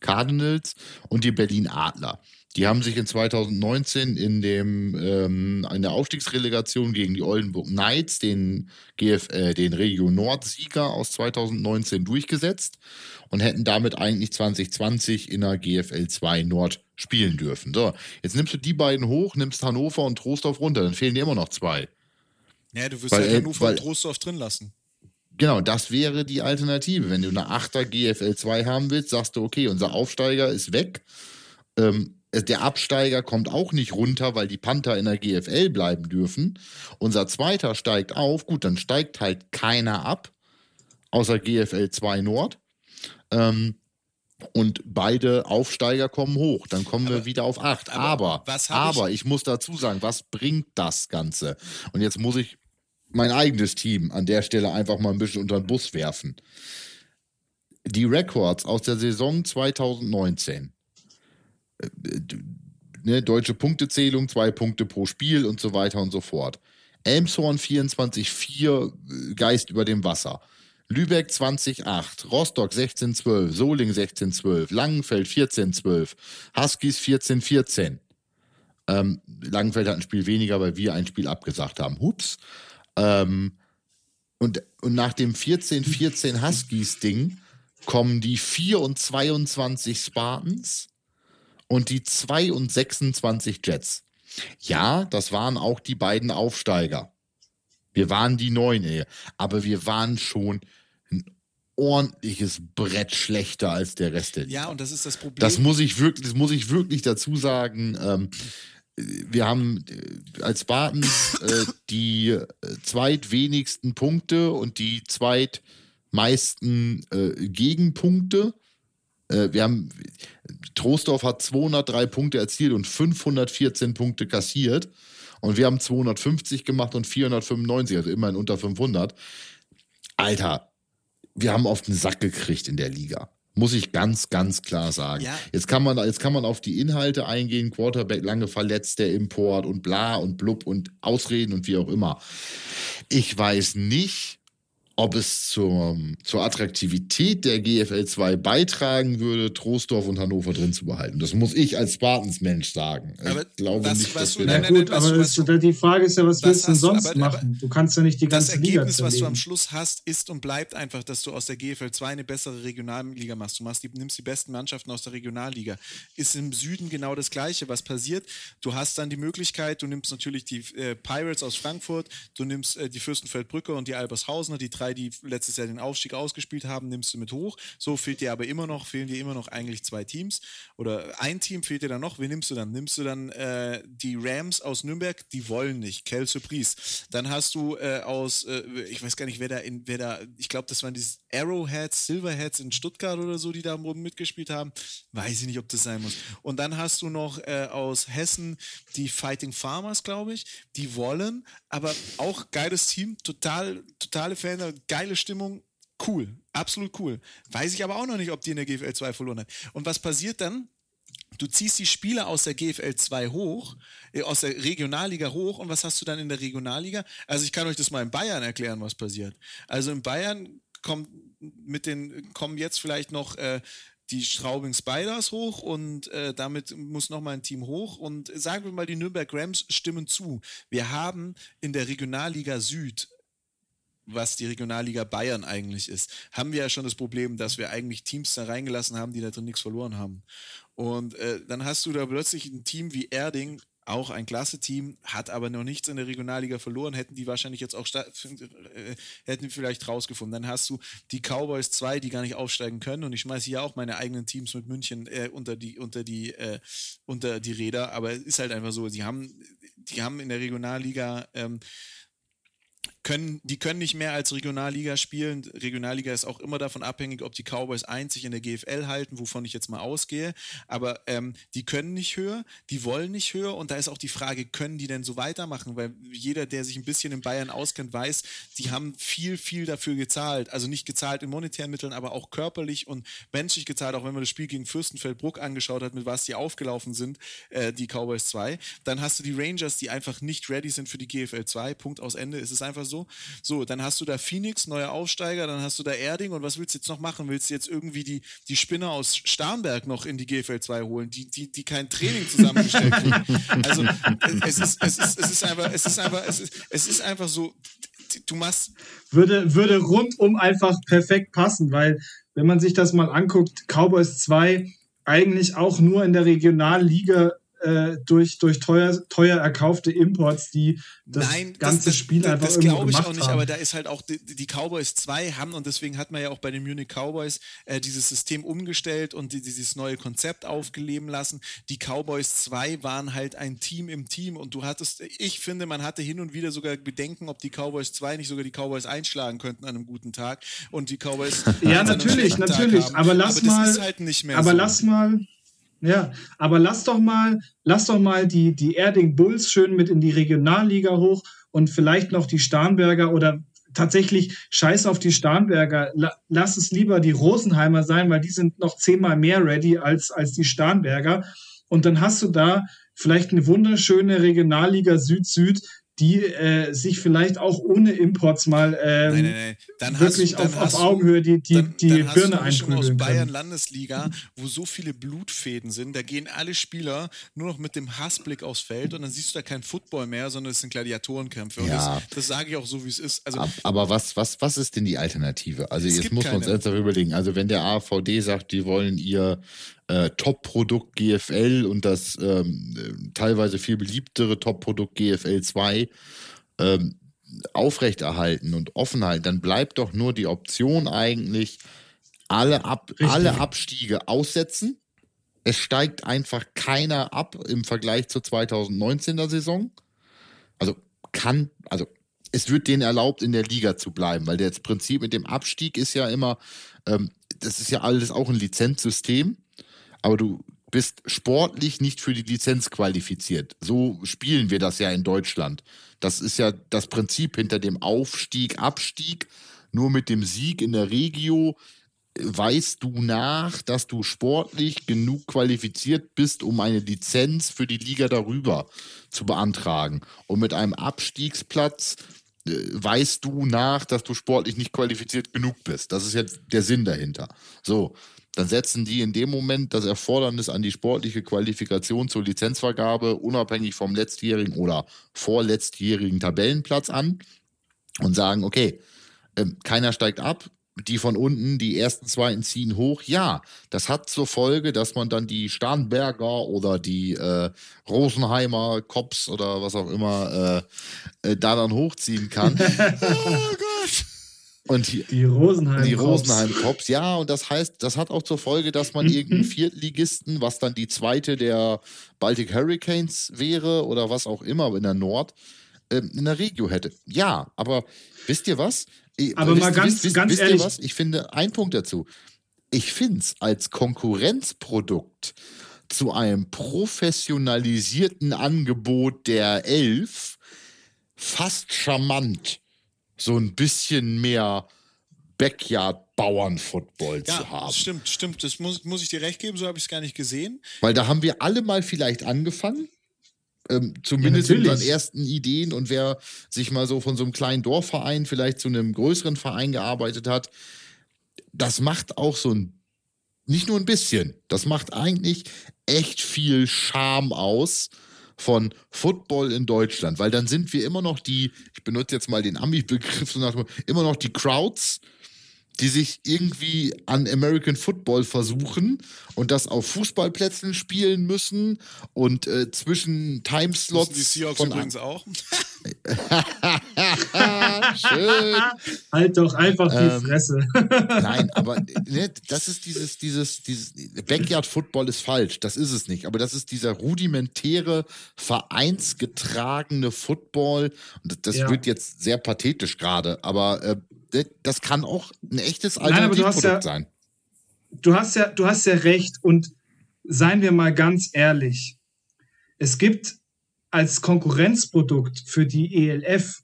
A: Cardinals und die Berlin Adler. Die haben sich in 2019 in, dem, ähm, in der Aufstiegsrelegation gegen die Oldenburg Knights, den, GF, äh, den Region Nord-Sieger aus 2019, durchgesetzt und hätten damit eigentlich 2020 in der GFL 2 Nord spielen dürfen. So, jetzt nimmst du die beiden hoch, nimmst Hannover und Trostorf runter, dann fehlen dir immer noch zwei.
B: Ja, du wirst
A: Weil,
B: halt Hannover
A: weil-
B: und Trostorf drin lassen.
A: Genau, das wäre die Alternative. Wenn du eine 8er GFL 2 haben willst, sagst du, okay, unser Aufsteiger ist weg. Ähm, der Absteiger kommt auch nicht runter, weil die Panther in der GFL bleiben dürfen. Unser zweiter steigt auf. Gut, dann steigt halt keiner ab, außer GFL 2 Nord. Ähm, und beide Aufsteiger kommen hoch. Dann kommen wir
B: Aber-
A: wieder auf 8.
B: aber
A: Aber, aber ich muss dazu sagen, was bringt das Ganze? Und jetzt muss ich mein eigenes Team an der Stelle einfach mal ein bisschen unter den Bus werfen. Die Records aus der Saison 2019. äh, Ne, deutsche Punktezählung, zwei Punkte pro Spiel und so weiter und so fort. Elmshorn 24-4, äh, Geist über dem Wasser. Lübeck 20-8, Rostock 16-12, Soling 16-12, Langenfeld 14-12, Huskies 14-14. Ähm, Langenfeld hat ein Spiel weniger, weil wir ein Spiel abgesagt haben. Hups. Ähm, und, und nach dem 14-14 Huskies-Ding kommen die 4 und 22 Spartans und die 2 und 26 Jets. Ja, das waren auch die beiden Aufsteiger. Wir waren die Neun, ey. aber wir waren schon ein ordentliches Brett schlechter als der Rest der Liga.
B: Ja, und das ist das Problem.
A: Das muss ich wirklich, das muss ich wirklich dazu sagen. Ähm, wir haben äh, als Spartans äh, die äh, zweitwenigsten Punkte und die zweitmeisten äh, Gegenpunkte. Äh, wir haben Troisdorf hat 203 Punkte erzielt und 514 Punkte kassiert. Und wir haben 250 gemacht und 495, also immerhin unter 500. Alter, wir haben auf den Sack gekriegt in der Liga. Muss ich ganz, ganz klar sagen.
B: Ja.
A: Jetzt, kann man, jetzt kann man auf die Inhalte eingehen, Quarterback lange verletzt, der Import und bla und blub und Ausreden und wie auch immer. Ich weiß nicht, ob es zur, zur Attraktivität der GFL 2 beitragen würde, Troisdorf und Hannover drin zu behalten. Das muss ich als Spartans-Mensch sagen.
B: Aber
A: ich glaube
B: was-
A: nicht,
B: was
A: dass
B: du
A: wir
B: dann-
C: Na
A: da
B: nein,
C: gut,
B: nein, was-
C: aber
B: was du-
C: die Frage ist ja, was
B: was
C: willst du denn sonst
B: aber- aber-
C: machen? Du kannst ja nicht die
B: das
C: ganze Liga
B: Ergebnis, was du am. Schluss hast, ist und bleibt einfach, dass du aus der GFL 2 eine bessere Regionalliga machst. Du machst die, nimmst die besten Mannschaften aus der Regionalliga. Ist im Süden genau das Gleiche. Was passiert? Du hast dann die Möglichkeit, du nimmst natürlich die äh, Pirates aus Frankfurt, du nimmst äh, die Fürstenfeldbrücke und die Albershausener, die drei, die letztes Jahr den Aufstieg ausgespielt haben, nimmst du mit hoch. So fehlt dir aber immer noch, fehlen dir immer noch eigentlich zwei Teams. Oder ein Team fehlt dir dann noch. Wen nimmst du dann? Nimmst du dann äh, die Rams aus Nürnberg? Die wollen nicht. Quelle Surprise. Dann hast du äh, aus, äh, ich weiß gar nicht, wer da in, wer da, ich glaube, das waren diese Arrowheads, Silverheads in Stuttgart oder so, die da oben mitgespielt haben. Weiß ich nicht, ob das sein muss. Und dann hast du noch äh, aus Hessen die Fighting Farmers, glaube ich. Die wollen, aber auch geiles Team, total, totale Fan, geile Stimmung, cool, absolut cool. Weiß ich aber auch noch nicht, ob die in der GFL 2 verloren hat. Und was passiert dann? Du ziehst die Spieler aus der GFL 2 hoch, äh, aus der Regionalliga hoch und was hast du dann in der Regionalliga? Also ich kann euch das mal in Bayern erklären, was passiert. Also in Bayern kommt mit den kommen jetzt vielleicht noch äh, die Straubing Spiders hoch und äh, damit muss noch mal ein Team hoch und sagen wir mal die Nürnberg Rams stimmen zu. Wir haben in der Regionalliga Süd was die Regionalliga Bayern eigentlich ist, haben wir ja schon das Problem, dass wir eigentlich Teams da reingelassen haben, die da drin nichts verloren haben. Und äh, dann hast du da plötzlich ein Team wie Erding, auch ein klasse Team, hat aber noch nichts in der Regionalliga verloren, hätten die wahrscheinlich jetzt auch äh, hätten vielleicht rausgefunden. Dann hast du die Cowboys 2, die gar nicht aufsteigen können und ich schmeiße hier auch meine eigenen Teams mit München äh, unter die unter die äh, unter die Räder, aber es ist halt einfach so, die haben die haben in der Regionalliga ähm, können, die können nicht mehr als Regionalliga spielen. Regionalliga ist auch immer davon abhängig, ob die Cowboys einzig in der GFL halten, wovon ich jetzt mal ausgehe. Aber ähm, die können nicht höher, die wollen nicht höher. Und da ist auch die Frage, können die denn so weitermachen? Weil jeder, der sich ein bisschen in Bayern auskennt, weiß, die haben viel, viel dafür gezahlt. Also nicht gezahlt in monetären Mitteln, aber auch körperlich und menschlich gezahlt. Auch wenn man das Spiel gegen Fürstenfeldbruck angeschaut hat, mit was die aufgelaufen sind, äh, die Cowboys 2. Dann hast du die Rangers, die einfach nicht ready sind für die GFL 2. Punkt aus Ende. Es ist einfach so. So, dann hast du da Phoenix, neuer Aufsteiger, dann hast du da Erding und was willst du jetzt noch machen? Willst du jetzt irgendwie die, die Spinner aus Starnberg noch in die GFL 2 holen, die, die, die kein Training zusammengestellt kriegen? Also es ist, es ist, es ist einfach, es ist einfach, es ist, es ist einfach so, du machst,
C: würde, würde rundum einfach perfekt passen, weil wenn man sich das mal anguckt, Cowboys 2 eigentlich auch nur in der Regionalliga äh, durch, durch teuer, teuer erkaufte Imports, die das
B: Nein,
C: ganze
B: das,
C: Spiel
B: das,
C: einfach
B: das glaube ich auch nicht,
C: haben.
B: aber da ist halt auch die, die Cowboys 2 haben und deswegen hat man ja auch bei den Munich Cowboys äh, dieses System umgestellt und die, dieses neue Konzept aufgeleben lassen. Die Cowboys 2 waren halt ein Team im Team und du hattest, ich finde, man hatte hin und wieder sogar Bedenken, ob die Cowboys 2 nicht sogar die Cowboys einschlagen könnten an einem guten Tag und die Cowboys
C: Ja, natürlich, natürlich, aber lass
B: aber
C: mal-
B: halt
C: aber
B: so.
C: lass mal, ja, aber lass doch mal, lass doch mal die, die Erding Bulls schön mit in die Regionalliga hoch und vielleicht noch die Starnberger oder tatsächlich scheiß auf die Starnberger. La, lass es lieber die Rosenheimer sein, weil die sind noch zehnmal mehr ready als, als die Starnberger. Und dann hast du da vielleicht eine wunderschöne Regionalliga Süd-Süd, die äh, sich vielleicht auch ohne Imports mal ähm,
B: Nein, nein, nein. Dann
C: wirklich
B: du,
C: auf, Augenhöhe die, die,
B: dann,
C: die
B: dann
C: Birne
B: Mischung aus
C: einprügeln
B: Bayern. Landesliga, wo so viele Blutfäden sind, da gehen alle Spieler nur noch mit dem Hassblick aufs Feld und dann siehst du da kein Football mehr, sondern es sind Gladiatorenkämpfe. Und
A: Ja.
B: das, das sage ich auch so, wie es ist. Also
A: Ab- Aber was, was, was ist denn die Alternative? Also
B: Es
A: jetzt muss man uns
B: keine.
A: ernsthaft überlegen. Also wenn der AVD sagt, die wollen ihr äh, Top-Produkt GFL und das ähm, äh, teilweise viel beliebtere Top-Produkt GFL 2 ähm, aufrechterhalten und offen halten, dann bleibt doch nur die Option eigentlich, alle, Ab
C: Richtig.
A: alle Abstiege aussetzen. Es steigt einfach keiner ab im Vergleich zur 2019er Saison. Also kann, also es wird denen erlaubt, in der Liga zu bleiben, weil das Prinzip mit dem Abstieg ist ja immer, ähm, das ist ja alles auch ein Lizenzsystem, aber du bist sportlich nicht für die Lizenz qualifiziert. So spielen wir das ja in Deutschland. Das ist ja das Prinzip hinter dem Aufstieg, Abstieg. Nur mit dem Sieg in der Regio weißt du nach, dass du sportlich genug qualifiziert bist, um eine Lizenz für die Liga darüber zu beantragen. Und mit einem Abstiegsplatz äh, weißt du nach, dass du sportlich nicht qualifiziert genug bist. Das ist jetzt der Sinn dahinter. So, dann setzen die in dem Moment das Erfordernis an die sportliche Qualifikation zur Lizenzvergabe unabhängig vom letztjährigen oder vorletztjährigen Tabellenplatz an und sagen, okay, ähm, keiner steigt ab, die von unten, die ersten zwei ziehen hoch. Ja, das hat zur Folge, dass man dann die Starnberger oder die äh, Rosenheimer Cops oder was auch immer äh, äh, da dann hochziehen kann. oh Gott. Und die,
C: die Rosenheim
A: die Rosenheim Cops, ja, und das heißt, das hat auch zur Folge, dass man irgendeinen Viertligisten, was dann die zweite der Baltic Hurricanes wäre oder was auch immer in der Nord, ähm, in der Regio hätte. Ja, aber wisst ihr was?
C: Aber wisst, mal ganz, wisst, ganz wisst ehrlich.
A: Ihr was? Ich finde, ein Punkt dazu. Ich finde es als Konkurrenzprodukt zu einem professionalisierten Angebot der Elf fast charmant, so ein bisschen mehr Backyard-Bauern-Football ja, zu haben.
B: Stimmt, stimmt. Das muss, muss ich dir recht geben, so habe ich es gar nicht gesehen.
A: Weil da haben wir alle mal vielleicht angefangen ähm, zumindest ja, in unseren ersten Ideen und wer sich mal so von so einem kleinen Dorfverein vielleicht zu einem größeren Verein gearbeitet hat, das macht auch so ein, nicht nur ein bisschen, das macht eigentlich echt viel Charme aus von Football in Deutschland, weil dann sind wir immer noch die, ich benutze jetzt mal den Ami-Begriff, immer noch die Crowds, die sich irgendwie an American Football versuchen und das auf Fußballplätzen spielen müssen und äh, zwischen Timeslots.
B: Die Seahawks übrigens auch.
C: Schön. Halt doch einfach die ähm, Fresse.
A: nein, aber ne, das ist dieses, dieses, dieses Backyard Football ist falsch. Das ist es nicht. Aber das ist dieser rudimentäre, vereinsgetragene Football. Und das ja. wird jetzt sehr pathetisch gerade. Aber äh, das kann auch ein echtes Alternativprodukt ja, sein.
C: Du hast ja, du hast ja recht und seien wir mal ganz ehrlich. Es gibt als Konkurrenzprodukt für die ELF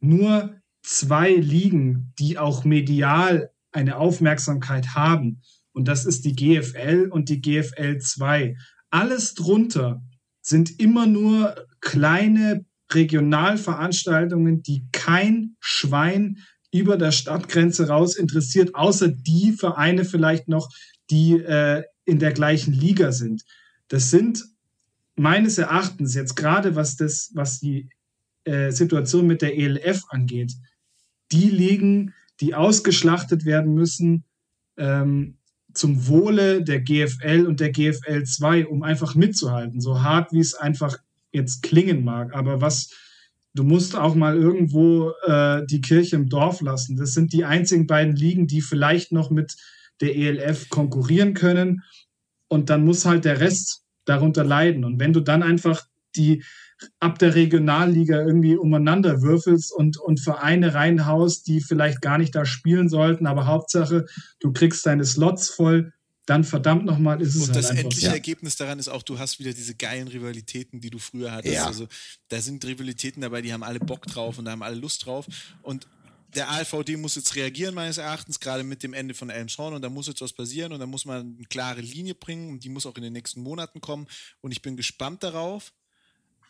C: nur zwei Ligen, die auch medial eine Aufmerksamkeit haben. Und das ist die GFL und die GFL 2. Alles drunter sind immer nur kleine Regionalveranstaltungen, die kein Schwein über der Stadtgrenze raus interessiert, außer die Vereine vielleicht noch, die äh, in der gleichen Liga sind. Das sind meines Erachtens jetzt gerade, was das, was die äh, Situation mit der ELF angeht, die Ligen, die ausgeschlachtet werden müssen ähm, zum Wohle der GFL und der GFL 2, um einfach mitzuhalten. So hart, wie es einfach jetzt klingen mag. Aber was Du musst auch mal irgendwo äh, die Kirche im Dorf lassen. Das sind die einzigen beiden Ligen, die vielleicht noch mit der ELF konkurrieren können. Und dann muss halt der Rest darunter leiden. Und wenn du dann einfach die ab der Regionalliga irgendwie umeinander würfelst und, und Vereine reinhaust, die vielleicht gar nicht da spielen sollten, aber Hauptsache, du kriegst deine Slots voll, dann verdammt nochmal ist es
B: Und
C: halt
B: das endliche
C: ja.
B: Ergebnis daran ist auch, du hast wieder diese geilen Rivalitäten, die du früher hattest. Ja. Also da sind Rivalitäten dabei, die haben alle Bock drauf und da haben alle Lust drauf. Und der ALVD muss jetzt reagieren, meines Erachtens, gerade mit dem Ende von Elmshorn und da muss jetzt was passieren. Und da muss man eine klare Linie bringen. Und die muss auch in den nächsten Monaten kommen. Und ich bin gespannt darauf.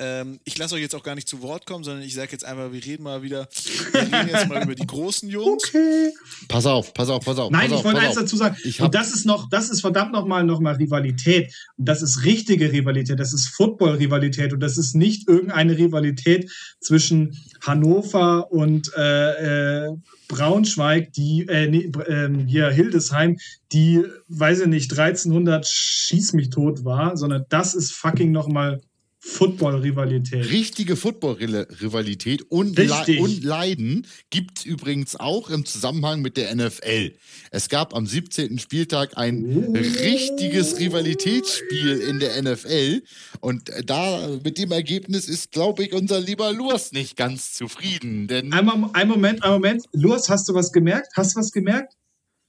B: Ähm, ich lasse euch jetzt auch gar nicht zu Wort kommen, sondern ich sage jetzt einfach, wir reden mal wieder, wir reden jetzt mal über die großen Jungs.
A: Okay. Pass auf, pass auf, pass auf.
C: Nein,
A: pass
C: ich wollte eins dazu sagen. und das ist noch, das ist verdammt nochmal noch mal Rivalität. Und das ist richtige Rivalität, das ist Football-Rivalität und das ist nicht irgendeine Rivalität zwischen Hannover und äh, äh, Braunschweig, die, äh, nee, äh, hier Hildesheim, die, weiß ich nicht, 1300 schieß mich tot war, sondern das ist fucking nochmal Football-Rivalität.
A: Richtige Football-Rivalität und, Le und Leiden gibt es übrigens auch im Zusammenhang mit der NFL. Es gab am 17. Spieltag ein oh. richtiges Rivalitätsspiel in der NFL und da mit dem Ergebnis ist, glaube ich, unser lieber Lurs nicht ganz zufrieden. Denn
C: Einmal, ein Moment, ein Moment. Lurs, hast du was gemerkt? Hast du was gemerkt?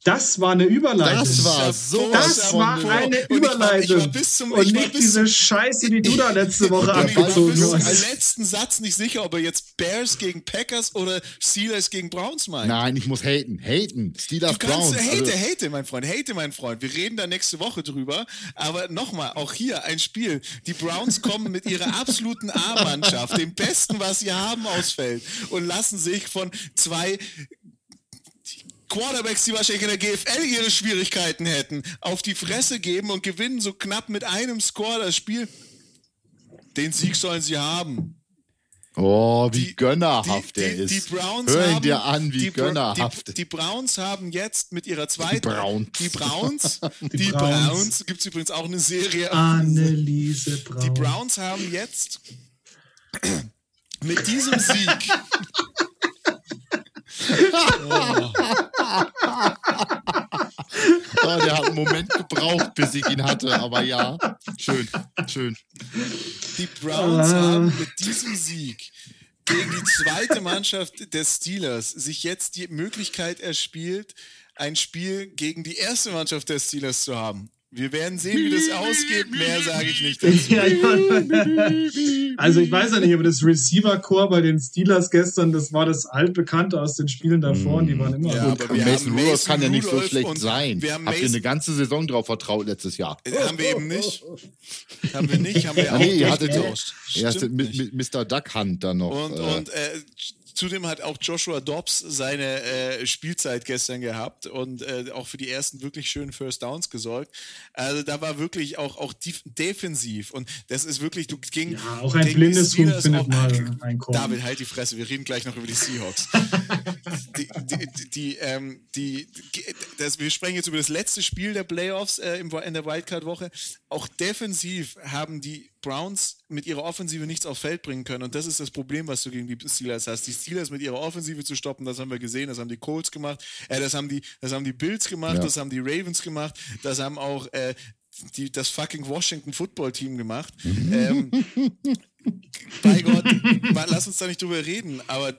C: Das war eine Überleitung.
A: Das war so.
C: Das war eine Überleitung.
B: Ich war bis zum,
C: und
B: ich war
C: nicht
B: bis
C: diese Scheiße, die du da letzte Woche
B: Und ich war
C: abgezogen
B: bis zum
C: hast.
B: letzten Satz nicht sicher, ob er jetzt Bears gegen Packers oder Steelers gegen Browns meint.
A: Nein, ich muss haten. Haten. Steelers
B: Du kannst,
A: Browns.
B: hate,
A: Also,
B: hate, mein Freund, hate, mein Freund. Wir reden da nächste Woche drüber. Aber nochmal, auch hier ein Spiel. Die Browns kommen mit ihrer absoluten A-Mannschaft, dem Besten, was sie haben, aufs Feld und lassen sich von zwei Quarterbacks, die wahrscheinlich in der GFL ihre Schwierigkeiten hätten, auf die Fresse geben und gewinnen so knapp mit einem Score das Spiel. Den Sieg sollen sie haben.
A: oh, wie
B: Die-
A: gönnerhaft
B: die,
A: er
B: die,
A: ist.
B: Die Browns
A: Hör ihn
B: haben,
A: dir an, wie
B: die,
A: gönnerhaft.
B: Die, die Browns haben jetzt mit ihrer zweiten.
A: Browns.
B: Die Browns. die
C: Browns.
B: Browns. Gibt es übrigens auch eine Serie.
C: Anneliese Braun.
B: Die Browns haben jetzt mit diesem Sieg. oh,
A: Oh, der hat einen Moment gebraucht, bis ich ihn hatte, aber ja, schön, schön.
B: die Browns
C: Ah.
B: haben mit diesem Sieg gegen die zweite Mannschaft des Steelers sich jetzt die Möglichkeit erspielt, ein Spiel gegen die erste Mannschaft des Steelers zu haben. Wir werden sehen, wie das ausgeht. Mehr sage ich nicht dazu.
C: Also ich weiß ja nicht, aber das Receiver-Core bei den Steelers gestern, das war das altbekannte aus den Spielen davor die waren immer
B: Ja,
C: gut.
B: aber wir
A: Mason Rudolph kann ja nicht so schlecht sein.
B: wir haben
A: Habt ihr eine ganze Saison drauf vertraut letztes Jahr?
B: Äh, Haben wir eben nicht. Haben wir nicht, haben wir
A: Ah,
B: auch
A: nee, ihr hattet
B: nicht.
A: mit Mr. Duck Hunt dann noch.
B: Und,
A: äh,
B: und äh, zudem hat auch Joshua Dobbs seine äh, Spielzeit gestern gehabt und äh, auch für die ersten wirklich schönen First Downs gesorgt. Also da war wirklich auch, auch def defensiv und das ist wirklich, du gegen
C: Ja, auch ein blindes Huhn findet
B: auch-
C: mal ein Korn.
B: David, halt die Fresse, wir reden gleich noch über die Seahawks. die, die, die, ähm, die, das, wir sprechen jetzt über das letzte Spiel der Playoffs äh, in der Wildcard-Woche. Auch defensiv haben die Browns mit ihrer Offensive nichts aufs Feld bringen können. Und das ist das Problem, was du gegen die Steelers hast. Die Steelers mit ihrer Offensive zu stoppen, das haben wir gesehen, das haben die Colts gemacht, äh, das, haben die, das haben die Bills gemacht,
A: Ja.
B: das haben die Ravens gemacht, das haben auch äh, die, das fucking Washington Football Team gemacht. ähm, bei Gott, lass uns da nicht drüber reden, aber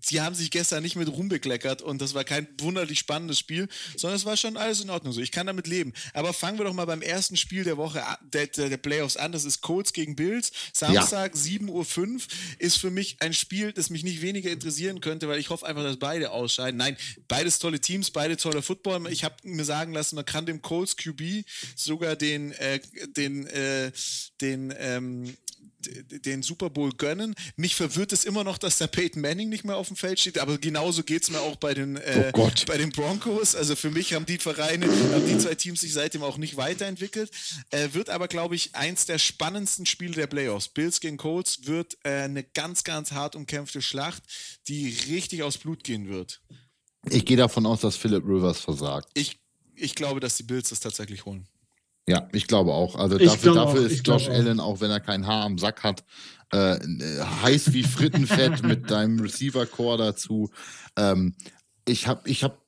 B: sie haben sich gestern nicht mit Ruhm bekleckert und das war kein wunderlich spannendes Spiel, sondern es war schon alles in Ordnung so. Ich kann damit leben. Aber fangen wir doch mal beim ersten Spiel der Woche der, der, Playoffs an. Das ist Colts gegen Bills. Samstag, 7.05 Uhr ist für mich ein Spiel, das mich nicht weniger interessieren könnte, weil ich hoffe einfach, dass beide ausscheiden. Nein, beides tolle Teams, beide tolle Football. Ich habe mir sagen lassen, man kann dem Colts QB sogar den, äh, den, äh, den, ähm, den Super Bowl gönnen. Mich verwirrt es immer noch, dass der Peyton Manning nicht mehr auf dem Feld steht, aber genauso geht es mir auch bei den, äh,
A: Oh
B: bei den Broncos. Also für mich haben die Vereine, haben die zwei Teams sich seitdem auch nicht weiterentwickelt. Äh, wird aber, glaube ich, eins der spannendsten Spiele der Playoffs. Bills gegen Colts wird äh, eine ganz, ganz hart umkämpfte Schlacht, die richtig aufs Blut gehen wird.
A: ich gehe davon aus, dass Philip Rivers versagt.
B: Ich, ich glaube, dass die Bills das tatsächlich holen.
A: Ja, ich glaube auch. Also
C: Ich
A: dafür, dafür
C: auch,
A: ist Josh. Allen, auch wenn er kein Haar am Sack hat, äh, heiß wie Frittenfett mit deinem Receiver-Core dazu. Ähm, ich habe ich hab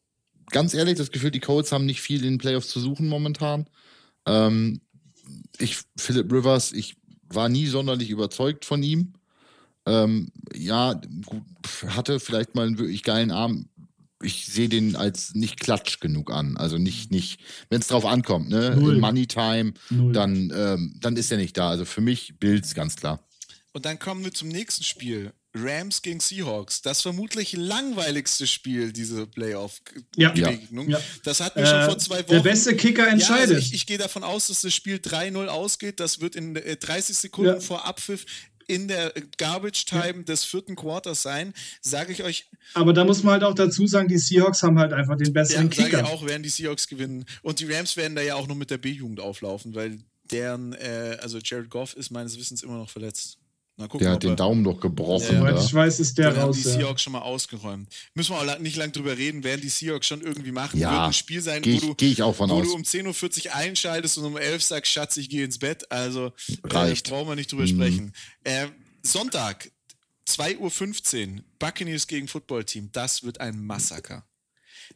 A: ganz ehrlich das Gefühl, die Colts haben nicht viel in den Playoffs zu suchen momentan. Ähm, ich, Philip Rivers, ich war nie sonderlich überzeugt von ihm. Ähm, ja, gut, hatte vielleicht mal einen wirklich geilen Arm. Ich sehe den als nicht klatsch genug an. Also nicht, nicht, wenn es drauf ankommt, ne?
C: Null.
A: In Money Time,
C: Null.
A: dann, ähm, dann ist er nicht da. Also für mich Bills ganz klar.
B: Und dann kommen wir zum nächsten Spiel. Rams gegen Seahawks. Das vermutlich langweiligste Spiel dieser Playoff-Begegnung.
C: Ja.
B: Das hatten wir schon
C: Äh,
B: vor zwei Wochen.
C: der beste Kicker
B: Ja, also
C: entscheidet.
B: ich, ich gehe davon aus, dass das Spiel 3-0 ausgeht. Das wird in äh, 30 Sekunden
C: Ja.
B: vor Abpfiff in der äh, Garbage Time des vierten Quarters sein. Sage ich euch,
C: Aber da muss man halt auch dazu sagen, die Seahawks haben halt einfach den
B: ja,
C: besseren
B: ich
C: Kicker.
B: auch, werden die Seahawks gewinnen. Und die Rams werden da ja auch nur mit der B-Jugend auflaufen, weil deren, äh, also Jared Goff ist meines Wissens immer noch verletzt. Mal gucken,
A: Der hat den
B: er-
A: Daumen doch gebrochen.
B: Ja,
A: da.
C: ich weiß, ist der
B: Den haben
C: raus.
B: die
C: Ja.
B: Seahawks schon mal ausgeräumt. Müssen wir auch nicht lang drüber reden, werden die Seahawks schon irgendwie machen.
A: Ja,
B: Wird ein Spiel sein,
A: Gehe
B: wo
A: ich,
B: du,
A: geh ich auch von
B: wo
A: aus.
B: du um 10.40 Uhr einschaltest und um 11 Uhr sagst, Schatz, ich gehe ins Bett. Also äh,
A: Reicht.
B: brauchen wir nicht drüber
A: Mhm.
B: sprechen. Äh, Sonntag, 2.15 Uhr, Buccaneers gegen Football Team. Das wird ein Massaker.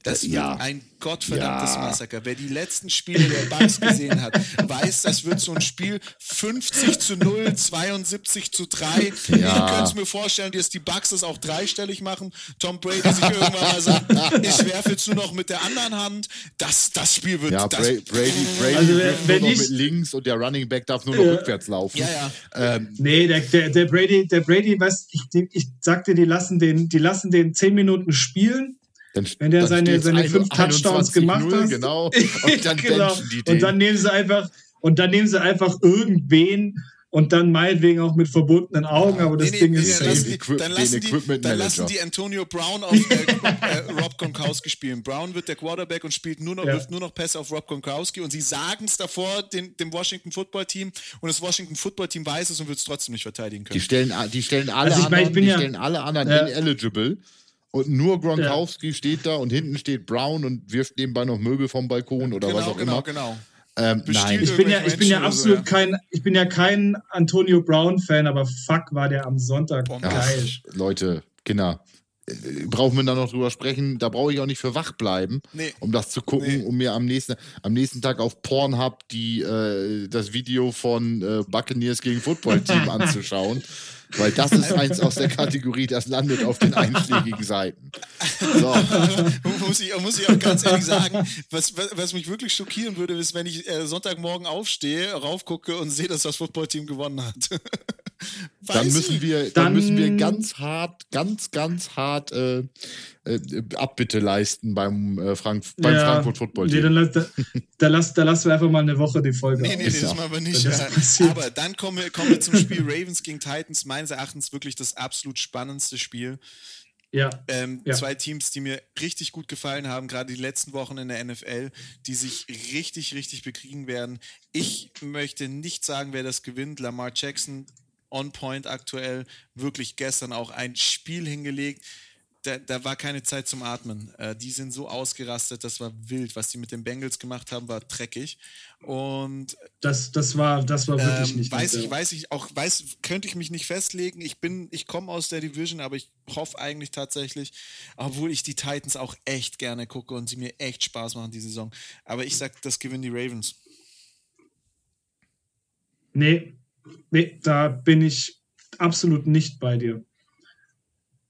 B: Das
A: Äh,
B: wird
A: ja.
B: ein gottverdammtes
A: Ja.
B: Massaker. Wer die letzten Spiele der Bucks gesehen hat, weiß, das wird so ein Spiel 50 zu 0, 72 zu 3. Ich
A: Ja.
B: könnte es mir vorstellen, dass die Bucks das auch dreistellig machen. Tom Brady sich irgendwann mal sagt, ich werfe jetzt nur noch mit der anderen Hand. Das, das Spiel wird...
A: Ja,
B: das,
A: Bra Brady, Brady
C: Also, wenn-
A: wirft nur
C: wenn
A: noch
C: ich-
A: mit links und der Running Back darf nur noch
C: Ja.
A: rückwärts laufen.
B: Ja, ja.
A: Ähm,
C: Nee, der, der, der Brady, der Brady, weißt ich, ich sag dir, die lassen den, die lassen den zehn Minuten spielen.
A: Dann,
C: Wenn der
A: dann
C: seine, seine
A: ein-
C: fünf Touchdowns gemacht
A: 21-0,
C: hat.
A: Genau. Und dann
C: genau.
A: die.
C: Und dann nehmen sie einfach, und dann nehmen sie einfach irgendwen und dann meinetwegen auch mit verbundenen Augen, aber das
B: Nee, nee,
C: Ding
B: nee,
C: ist
B: dann
C: safe.
B: lassen die,
A: Equip-
B: dann lassen die, dann
A: Manager.
B: lassen die Antonio Brown auf äh, äh, Rob Gronkowski spielen. Brown wird der Quarterback und spielt nur noch,
C: Ja.
B: wirft nur noch Pässe auf Rob Gronkowski und sie sagen es davor den, dem Washington Football Team und das Washington Football Team weiß es und wird es trotzdem nicht verteidigen
A: Die
B: können.
A: stellen, die stellen alle
C: Also ich meine, ich
A: anderen,
C: bin
A: die
C: ja-
A: stellen alle anderen
C: Ja.
A: ineligible. Und nur Gronkowski steht da und hinten steht Brown und wirft nebenbei noch Möbel vom Balkon oder was
B: genau,
A: auch
B: genau,
A: immer.
B: genau.
A: Ähm,
B: Bestiehlt
A: nein,
C: Ich bin ja, ich bin ja
B: oder so,
C: absolut
B: ja.
C: kein, ich bin ja kein Antonio Brown Fan, aber fuck war der am Sonntag
B: Boah,
C: geil.
A: Leute, Kinder, äh, brauchen wir da noch drüber sprechen? Da brauche ich auch nicht für wach bleiben,
B: Nee.
A: um das zu gucken,
B: Nee.
A: um mir am nächsten, am nächsten Tag auf Pornhub die, äh, das Video von äh, Buccaneers gegen Football Team anzuschauen. Weil das ist eins aus der Kategorie, das landet auf den einschlägigen Seiten. So.
B: muss, ich, muss ich auch ganz ehrlich sagen, was, was, was mich wirklich schockieren würde, ist, wenn ich äh, Sonntagmorgen aufstehe, raufgucke und sehe, dass das Footballteam gewonnen hat. Weiß
A: Dann müssen wir, dann,
C: Dann-
A: müssen wir ganz hart, ganz, ganz hart äh, äh, Abbitte leisten beim, äh, Frank beim
C: Ja,
A: Frankfurt Football
C: Nee,
A: Team.
C: dann, da, da, lass, da lassen wir einfach mal eine Woche die Folge
B: Nee, nee, nee, das machen wir nicht. Ja. Aber dann kommen wir, kommen wir zum Spiel Ravens gegen Titans. Meines Erachtens wirklich das absolut spannendste Spiel.
C: Ja,
B: Ähm,
C: Ja.
B: Zwei Teams, die mir richtig gut gefallen haben, gerade die letzten Wochen in der NFL, die sich richtig, richtig bekriegen werden. Ich möchte nicht sagen, wer das gewinnt. Lamar Jackson on point aktuell, wirklich gestern auch ein Spiel hingelegt. Da, da war keine Zeit zum Atmen. Äh, die sind so ausgerastet, das war wild. Was die mit den Bengals gemacht haben, war dreckig. Und
C: das, das war, das war wirklich
B: ähm,
C: nicht
B: weiß ich, weiß ich auch, weiß, könnte ich mich nicht festlegen. Ich bin, ich komme aus der Division, aber ich hoffe eigentlich tatsächlich, obwohl ich die Titans auch echt gerne gucke und sie mir echt Spaß machen die Saison. Aber ich sag, das gewinnen die Ravens.
C: Nee, nee, da bin ich absolut nicht bei dir.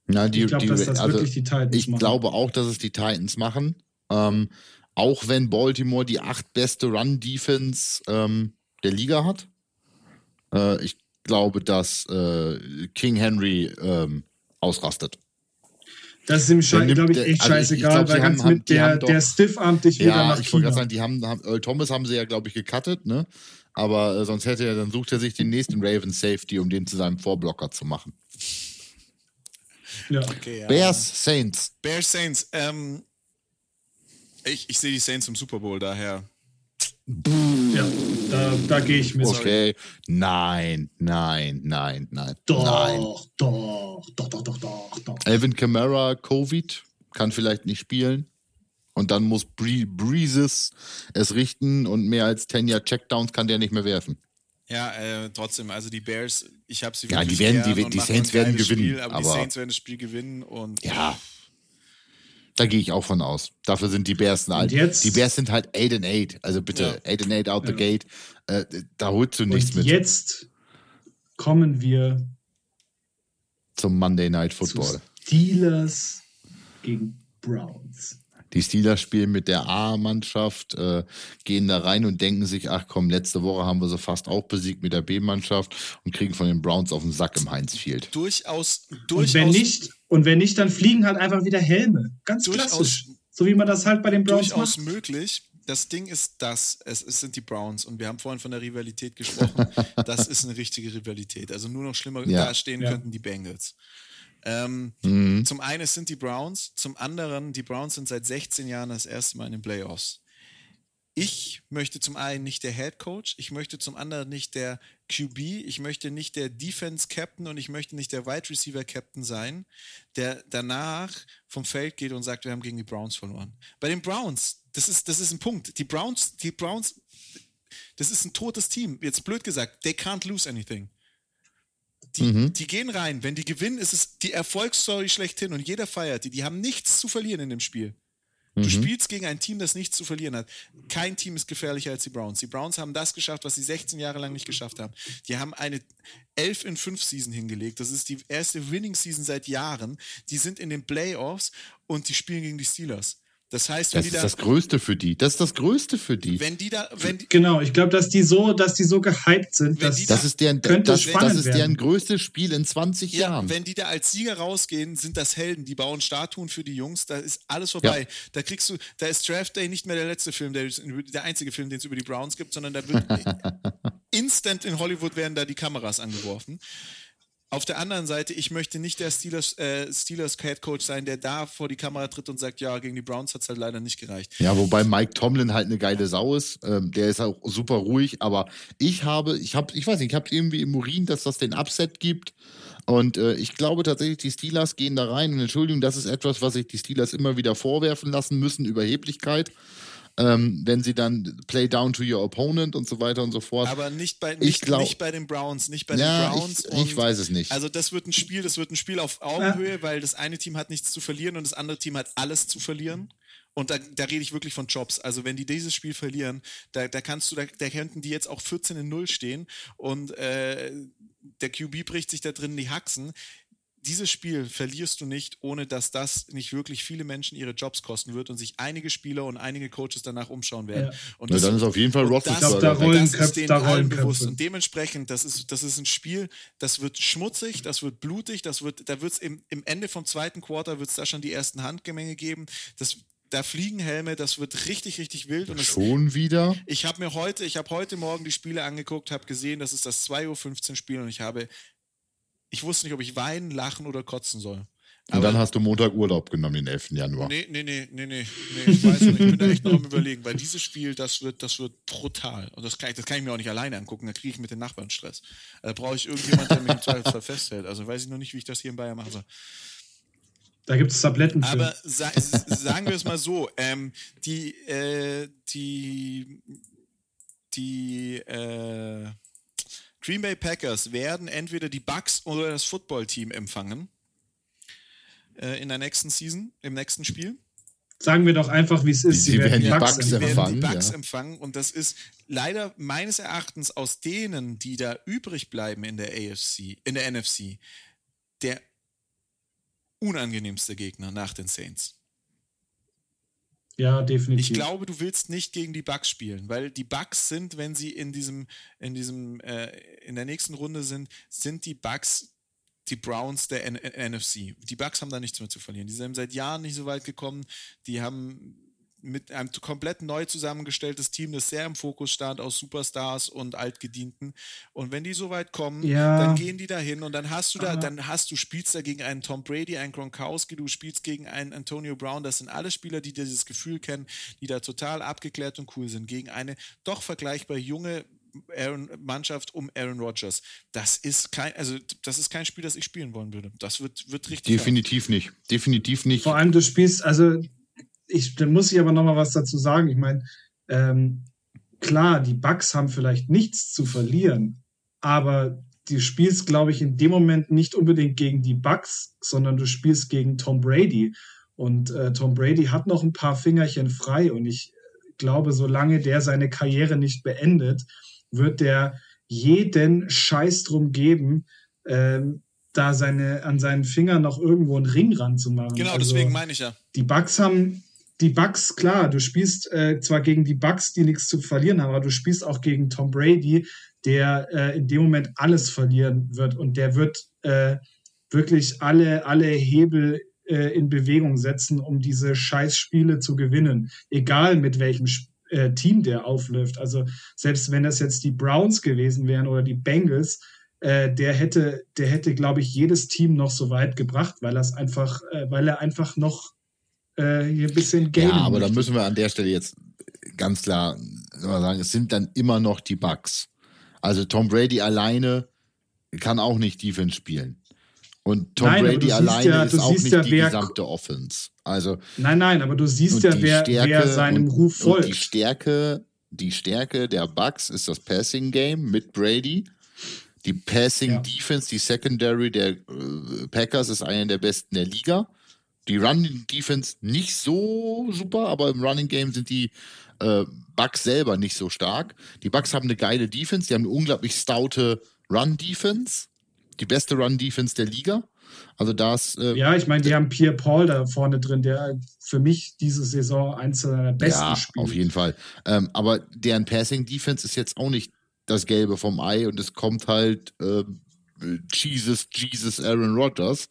A: Na, die,
C: Ich glaube, dass das
A: also,
C: wirklich die Titans
A: Ich
C: machen.
A: glaube auch, dass es die Titans machen. Ähm, auch wenn Baltimore die acht beste Run-Defense ähm, der Liga hat. Äh, ich glaube, dass äh, King Henry ähm, ausrastet.
C: Das ist ihm, glaube ich, echt
A: also ich- ich
C: scheißegal,
A: glaub,
C: weil ganz
A: haben-
C: mit
A: die
C: der,
A: doch-
C: der Stiff-Armt dich wieder
A: Ja,
C: nach
A: ich wollte
C: China.
A: gerade sagen, die haben, haben Earl Thomas haben sie ja, glaube ich, gecuttet, ne? Aber äh, sonst hätte er, dann sucht er sich den nächsten Ravens Safety, um den zu seinem Vorblocker zu machen.
C: Ja.
B: Okay, ja.
A: Bears, Saints.
B: Bears Saints. Ähm, ich ich sehe die Saints im Super Bowl, daher.
C: ja, da, da gehe ich mit.
A: Okay. Nein, nein, nein, nein.
C: Doch,
A: Nein.
C: doch, doch, doch, doch, doch, doch.
A: Alvin Kamara, Covid, kann vielleicht nicht spielen. Und dann muss Bree Breezes es richten und mehr als 10 Jahre Checkdowns kann der nicht mehr werfen.
B: Ja, äh, trotzdem, also die Bears, ich habe sie
A: Ja,
B: wirklich
A: die werden- die- die Saints werden gewinnen,
B: Spiel, aber, die
A: aber-
B: Saints werden das Spiel gewinnen und
A: Ja. Da gehe ich auch von aus. Dafür sind die Bears halt.
C: jetzt-
A: Die Bears sind halt 8 and 8. Also bitte, 8 and 8 out the
C: Ja.
A: gate. Äh, da holst du nichts
C: Und
A: mit
C: jetzt kommen wir
A: zum Monday Night
C: zu
A: Football.
C: Steelers gegen Browns.
A: Die Steelers spielen mit der A-Mannschaft, äh, gehen da rein und denken sich, ach komm, letzte Woche haben wir sie fast auch besiegt mit der B-Mannschaft und kriegen von den Browns auf den Sack im Heinz Field.
B: durchaus,
C: Und
B: durchaus,
C: wenn nicht, und wenn nicht, dann fliegen halt einfach wieder Helme. Ganz
B: Durchaus-
C: klassisch. So wie man das halt bei den Browns
B: durchaus
C: macht.
B: möglich. Das Ding ist das, es, es sind die Browns und wir haben vorhin von der Rivalität gesprochen. das ist eine richtige Rivalität. Also nur noch schlimmer
A: Ja.
B: dastehen
C: Ja.
B: könnten die Bengals. Ähm,
A: Mhm.
B: Zum einen sind die Browns, zum anderen, die Browns sind seit 16 Jahren das erste Mal in den Playoffs. Ich möchte zum einen nicht der Head Coach, ich möchte zum anderen nicht der QB, ich möchte nicht der Defense Captain und ich möchte nicht der Wide Receiver Captain sein, der danach vom Feld geht und sagt, wir haben gegen die Browns verloren. Bei den Browns, das ist, das ist ein Punkt. Die Browns, die Browns, das ist ein totes Team. Jetzt blöd gesagt, they can't lose anything. Die,
A: Mhm.
B: die gehen rein. Wenn die gewinnen, ist es die Erfolgsstory schlechthin und jeder feiert die. Die haben nichts zu verlieren in dem Spiel. Du mhm. spielst gegen ein Team, das nichts zu verlieren hat. Kein Team ist gefährlicher als die Browns. Die Browns haben das geschafft, was sie 16 Jahre lang nicht geschafft haben. Die haben eine 11 in 5 Season hingelegt. Das ist die erste Winning Season seit Jahren. Die sind in den Playoffs und die spielen gegen die Steelers. Das heißt,
A: wenn das die da, ist das Größte für die. Das ist das Größte für die.
B: Wenn die da, wenn die,
C: genau, ich glaube, dass die so, dass die so gehypt sind, dass
A: das ist deren, könnte das, spannend das ist deren größtes Spiel in 20 ja, Jahren.
B: Wenn die da als Sieger rausgehen, sind das Helden. Die bauen Statuen für die Jungs. Da ist alles vorbei. Ja. Da kriegst du, da ist Draft Day nicht mehr der letzte Film, der, der einzige Film, den es über die Browns gibt, sondern da wird instant in Hollywood werden da die Kameras angeworfen. Auf der anderen Seite, ich möchte nicht der Steelers, äh, Steelers Head Coach sein, der da vor die Kamera tritt und sagt, ja, gegen die Browns hat es halt leider nicht gereicht.
A: Ja, wobei Mike Tomlin halt eine geile Sau ist. Ähm, der ist auch super ruhig, aber ich habe, ich habe, ich weiß nicht, ich habe irgendwie im Urin, dass das den Upset gibt. Und äh, ich glaube tatsächlich, die Steelers gehen da rein. Und Entschuldigung, das ist etwas, was sich die Steelers immer wieder vorwerfen lassen müssen, Überheblichkeit ähm, wenn sie dann Play down to your opponent und so weiter und so fort.
B: Aber nicht bei, nicht, glaub, nicht bei den Browns, nicht bei ja, den Browns.
A: Ich, ich weiß es nicht.
B: Also das wird ein Spiel, das wird ein Spiel auf Augenhöhe, ja. weil das eine Team hat nichts zu verlieren und das andere Team hat alles zu verlieren. Und da, da rede ich wirklich von Jobs. Also wenn die dieses Spiel verlieren, da, da kannst du, da, da könnten die jetzt auch 14 in 0 stehen und äh, der QB bricht sich da drin die Haxen dieses Spiel verlierst du nicht, ohne dass das nicht wirklich viele Menschen ihre Jobs kosten wird und sich einige Spieler und einige Coaches danach umschauen werden. Ja. Und
A: das, ja, dann ist auf jeden Fall
C: Roethlisberger. Da, das ist
B: denen da allen bewusst. Und dementsprechend, das ist, das ist ein Spiel, das wird schmutzig, das wird blutig, das wird, da wird es im, im Ende vom zweiten Quarter wird es da schon die ersten Handgemenge geben. Das, da fliegen Helme, das wird richtig, richtig wild. Und
A: Schon wieder?
B: Ich habe mir heute, ich habe heute Morgen die Spiele angeguckt, habe gesehen, das ist das 2.15 Uhr Spiel und ich habe ich wusste nicht, ob ich weinen, lachen oder kotzen soll.
A: Und dann hast du Montag Urlaub genommen, den 11. Januar.
B: Nee, nee, nee, nee, nee, nee ich weiß nicht. Ich bin da echt noch am überlegen, weil dieses Spiel, das wird, das wird brutal. Und das kann, ich, das kann ich mir auch nicht alleine angucken, da kriege ich mit den Nachbarn Stress. Da brauche ich irgendjemanden, der mich im Zweifelsfall festhält. Also weiß ich noch nicht, wie ich das hier in Bayern mache.
C: Da gibt es Tabletten
B: für. Aber sa sagen wir es mal so, ähm, die, äh, die, die, äh, Green Bay Packers werden entweder die Bucks oder das Footballteam empfangen äh, in der nächsten Season, im nächsten Spiel.
C: Sagen wir doch einfach, wie es ist.
A: Sie, Sie werden, die Bucks,
B: Bucks
A: empfangen. Werden
B: die Bucks ja. empfangen. Und das ist leider meines Erachtens aus denen, die da übrig bleiben in der AFC, in der NFC, der unangenehmste Gegner nach den Saints.
C: Ja, definitiv.
B: Ich glaube, du willst nicht gegen die Bugs spielen, weil die Bugs sind, wenn sie in diesem, in diesem, äh, in der nächsten Runde sind, sind die Bugs die Browns der N NFC. Die Bugs haben da nichts mehr zu verlieren. Die sind seit Jahren nicht so weit gekommen. Die haben mit einem komplett neu zusammengestelltes Team, das sehr im Fokus stand aus Superstars und Altgedienten. Und wenn die so weit kommen, ja. dann gehen die dahin und dann hast du da, dann hast du spielst da gegen einen Tom Brady, einen Gronkowski, du spielst gegen einen Antonio Brown. Das sind alle Spieler, die dieses Gefühl kennen, die da total abgeklärt und cool sind. Gegen eine doch vergleichbar junge Aaron, Mannschaft um Aaron Rodgers. Das ist kein, also das ist kein Spiel, das ich spielen wollen würde. Das wird, wird richtig.
A: Definitiv hart. nicht. Definitiv nicht.
C: Vor allem, du spielst, also ich, dann muss ich aber noch mal was dazu sagen. Ich meine, ähm, klar, die Bucks haben vielleicht nichts zu verlieren, aber du spielst, glaube ich, in dem Moment nicht unbedingt gegen die Bucks, sondern du spielst gegen Tom Brady. Und äh, Tom Brady hat noch ein paar Fingerchen frei. Und ich glaube, solange der seine Karriere nicht beendet, wird der jeden Scheiß drum geben, ähm, da seine, an seinen Fingern noch irgendwo einen Ring ranzumachen.
B: Genau, also, deswegen meine ich ja.
C: Die Bucks haben, die Bucks, klar, du spielst äh, zwar gegen die Bucks, die nichts zu verlieren haben, aber du spielst auch gegen Tom Brady, der äh, in dem Moment alles verlieren wird und der wird äh, wirklich alle, alle Hebel äh, in Bewegung setzen, um diese Scheißspiele zu gewinnen, egal mit welchem äh, Team der aufläuft. Also selbst wenn das jetzt die Browns gewesen wären oder die Bengals, äh, der hätte, der hätte, glaube ich, jedes Team noch so weit gebracht, weil er einfach, weil er einfach noch äh, hier ein bisschen
A: Game. Ja, aber da müssen wir an der Stelle jetzt ganz klar sagen, es sind dann immer noch die Bugs. Also Tom Brady alleine kann auch nicht Defense spielen. Und Tom nein, Brady alleine ja, ist auch nicht ja, die gesamte Offense. Also,
C: nein, nein, aber du siehst ja, wer, Stärke wer seinem und, Ruf folgt.
A: die Stärke, die Stärke der Bucks ist das Passing Game mit Brady. Die Passing ja. Defense, die Secondary der äh, Packers ist eine der besten der Liga. Die Run-Defense nicht so super, aber im Running-Game sind die äh, Bucks selber nicht so stark. Die Bucks haben eine geile Defense, die haben eine unglaublich stoute Run-Defense. Die beste Run-Defense der Liga. Also da ist. Äh,
C: ja, ich meine, die haben Pierre Paul da vorne drin, der für mich diese Saison eins seiner besten
A: ja,
C: spielt.
A: Auf jeden Fall. Ähm, aber deren Passing-Defense ist jetzt auch nicht das Gelbe vom Ei und es kommt halt äh, Jesus, Jesus Aaron Rodgers.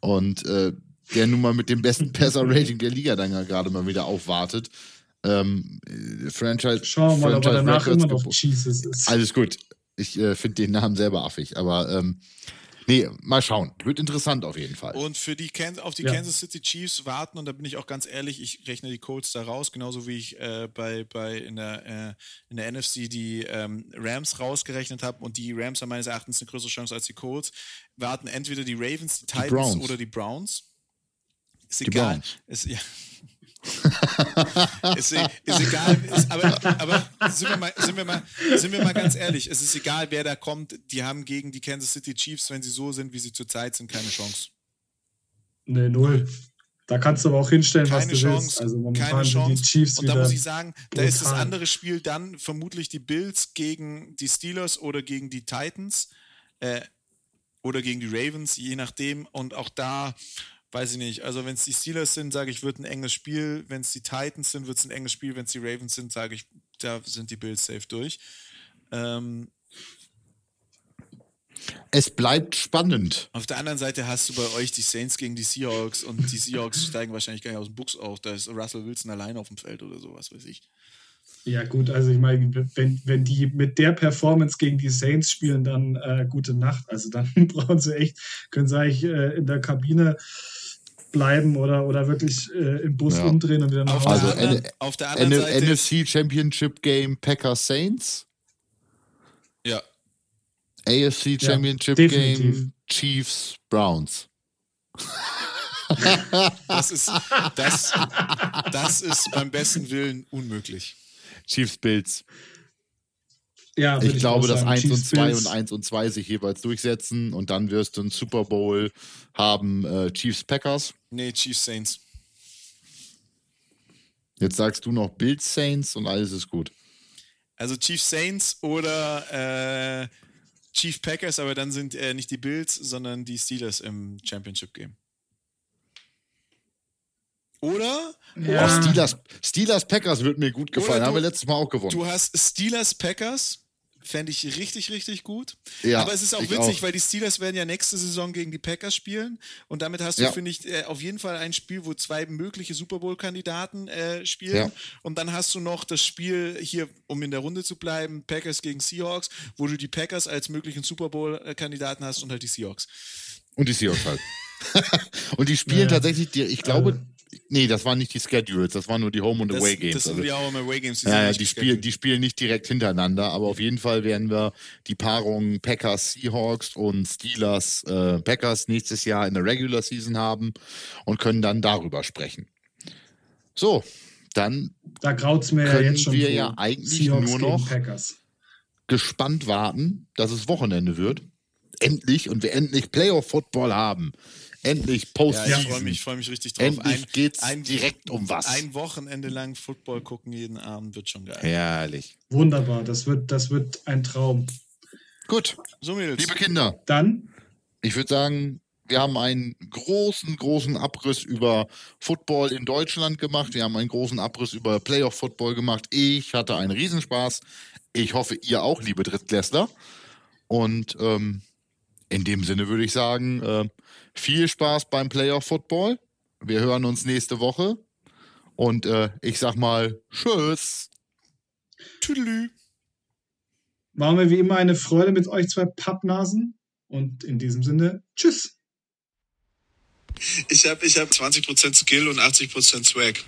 A: Und äh, der nun mal mit dem besten Passer-Rating der Liga dann gerade mal wieder aufwartet. Ähm, Franchise.
C: Schauen wir mal,
A: Franchise
C: ob er danach
A: Records
C: immer noch Jesus ist.
A: Alles gut. Ich äh, finde den Namen selber affig, aber ähm, nee, mal schauen. Wird interessant auf jeden Fall.
B: Und für die Kan auf die
C: Ja.
B: Kansas City Chiefs warten, und da bin ich auch ganz ehrlich, ich rechne die Colts da raus, genauso wie ich äh, bei, bei in, der, äh, in der NFC die ähm, Rams rausgerechnet habe. Und die Rams haben meines Erachtens eine größere Chance als die Colts. Warten entweder die Ravens, die Titans
A: Browns.
B: oder die Browns. Ist
A: Die
B: egal. Ist, ja. ist, e- ist egal, ist, aber, aber sind, wir mal, sind, wir mal, sind wir mal ganz ehrlich, es ist egal, wer da kommt, die haben gegen die Kansas City Chiefs, wenn sie so sind, wie sie zurzeit sind, keine Chance.
C: Ne, null. Da kannst du aber auch hinstellen, was
B: Keine
C: du
B: Chance,
C: willst. Also momentan
B: keine
C: sind die
B: Chance.
C: Chiefs
B: Und da muss ich sagen, da ist das andere Spiel dann vermutlich die Bills gegen die Steelers oder gegen die Titans äh, oder gegen die Ravens, je nachdem. Und auch da weiß ich nicht. Also wenn es die Steelers sind, sage ich, wird ein enges Spiel. Wenn es die Titans sind, wird es ein enges Spiel. Wenn es die Ravens sind, sage ich, da sind die Bills safe durch. Ähm,
A: Es bleibt spannend.
B: auf der anderen Seite hast du bei euch die Saints gegen die Seahawks und die Seahawks steigen wahrscheinlich gar nicht aus dem Buchs auf. Da ist Russell Wilson allein auf dem Feld oder sowas, weiß ich.
C: Ja, gut, also ich meine, wenn, wenn die mit der Performance gegen die Saints spielen, dann äh, gute Nacht. Also dann brauchen sie echt, können sie eigentlich äh, in der Kabine bleiben oder, oder wirklich äh, im Bus
A: Ja.
C: umdrehen und wieder nach
B: Auf,
C: Hause.
A: Also
B: der, anderen,
A: N-
B: auf der anderen
A: N
B: Seite.
A: NFC Championship Game Packers Saints.
B: ja,
A: AFC
C: Ja,
A: Championship
C: definitiv.
A: Game Chiefs Browns.
B: das ist, das, das ist beim besten Willen unmöglich.
A: Chiefs Bills.
C: Ja,
A: Ich glaube, dass
C: sagen.
A: 1 und
C: Chiefs,
A: 2
C: Bills.
A: und 1 und 2 sich jeweils durchsetzen und dann wirst du einen Super Bowl haben äh, Chiefs Packers.
B: Nee, Chiefs Saints.
A: Jetzt sagst du noch Bills Saints und alles ist gut.
B: Also Chiefs Saints oder äh, Chief Packers, aber dann sind äh, nicht die Bills, sondern die Steelers im Championship Game. Oder
C: Ja.
A: Oh, Steelers, Steelers Packers wird mir gut gefallen.
B: Oder
A: Haben
B: du-
A: wir letztes Mal auch gewonnen.
B: du hast Steelers Packers, fände ich richtig, richtig gut.
A: Ja,
B: aber es ist auch witzig,
A: auch.
B: weil die Steelers werden ja nächste Saison gegen die Packers spielen und damit hast du,
A: Ja.
B: finde ich, äh, auf jeden Fall ein Spiel, wo zwei mögliche Super Bowl-Kandidaten äh, spielen
A: Ja.
B: und dann hast du noch das Spiel hier, um in der Runde zu bleiben, Packers gegen Seahawks, wo du die Packers als möglichen Super Bowl-Kandidaten hast und halt die Seahawks.
A: Und die Seahawks halt. und die spielen
C: Ja.
A: tatsächlich, die, ich glaube, nee, das waren nicht die Schedules, das waren nur die Home- und Away-Games.
B: das sind
A: Also,
B: ja auch immer Away Games.
A: ja, ja, die, spielen,
B: gescheduled.
A: die spielen nicht direkt hintereinander, aber auf jeden Fall werden wir die Paarung Packers, Seahawks und Steelers, äh, Packers nächstes Jahr in der Regular Season haben und können dann darüber sprechen. So, dann
C: Da graut's mir ja
A: können
C: jetzt schon
A: wir
C: vor.
A: ja eigentlich
C: Seahawks
A: nur
C: gegen
A: noch-
C: Packers.
A: gespannt warten, dass es Wochenende wird. Endlich und wir endlich Playoff-Football haben. Endlich
B: Ja,
A: Postseason.
B: ich freue mich, ich freu mich richtig drauf.
A: Endlich geht's direkt um was.
B: Ein Wochenende lang Football gucken jeden Abend wird schon geil.
A: Herrlich.
C: Wunderbar, das wird, das wird ein Traum.
A: Gut,
B: So, Mädels.
A: liebe Kinder,
C: Dann,
A: ich würde sagen, wir haben einen großen, großen Abriss über Football in Deutschland gemacht. Wir haben einen großen Abriss über Playoff-Football gemacht. Ich hatte einen Riesenspaß. Ich hoffe, ihr auch, liebe Drittklässler. Und ähm, in dem Sinne würde ich sagen, äh, viel Spaß beim Playoff-Football. Wir hören uns nächste Woche. Und äh, ich sag mal, tschüss.
B: Tüdelü.
C: war mir wie immer eine Freude mit euch zwei Pappnasen. Und in diesem Sinne, tschüss.
B: Ich habe ich hab 20% Skill und 80% Swag.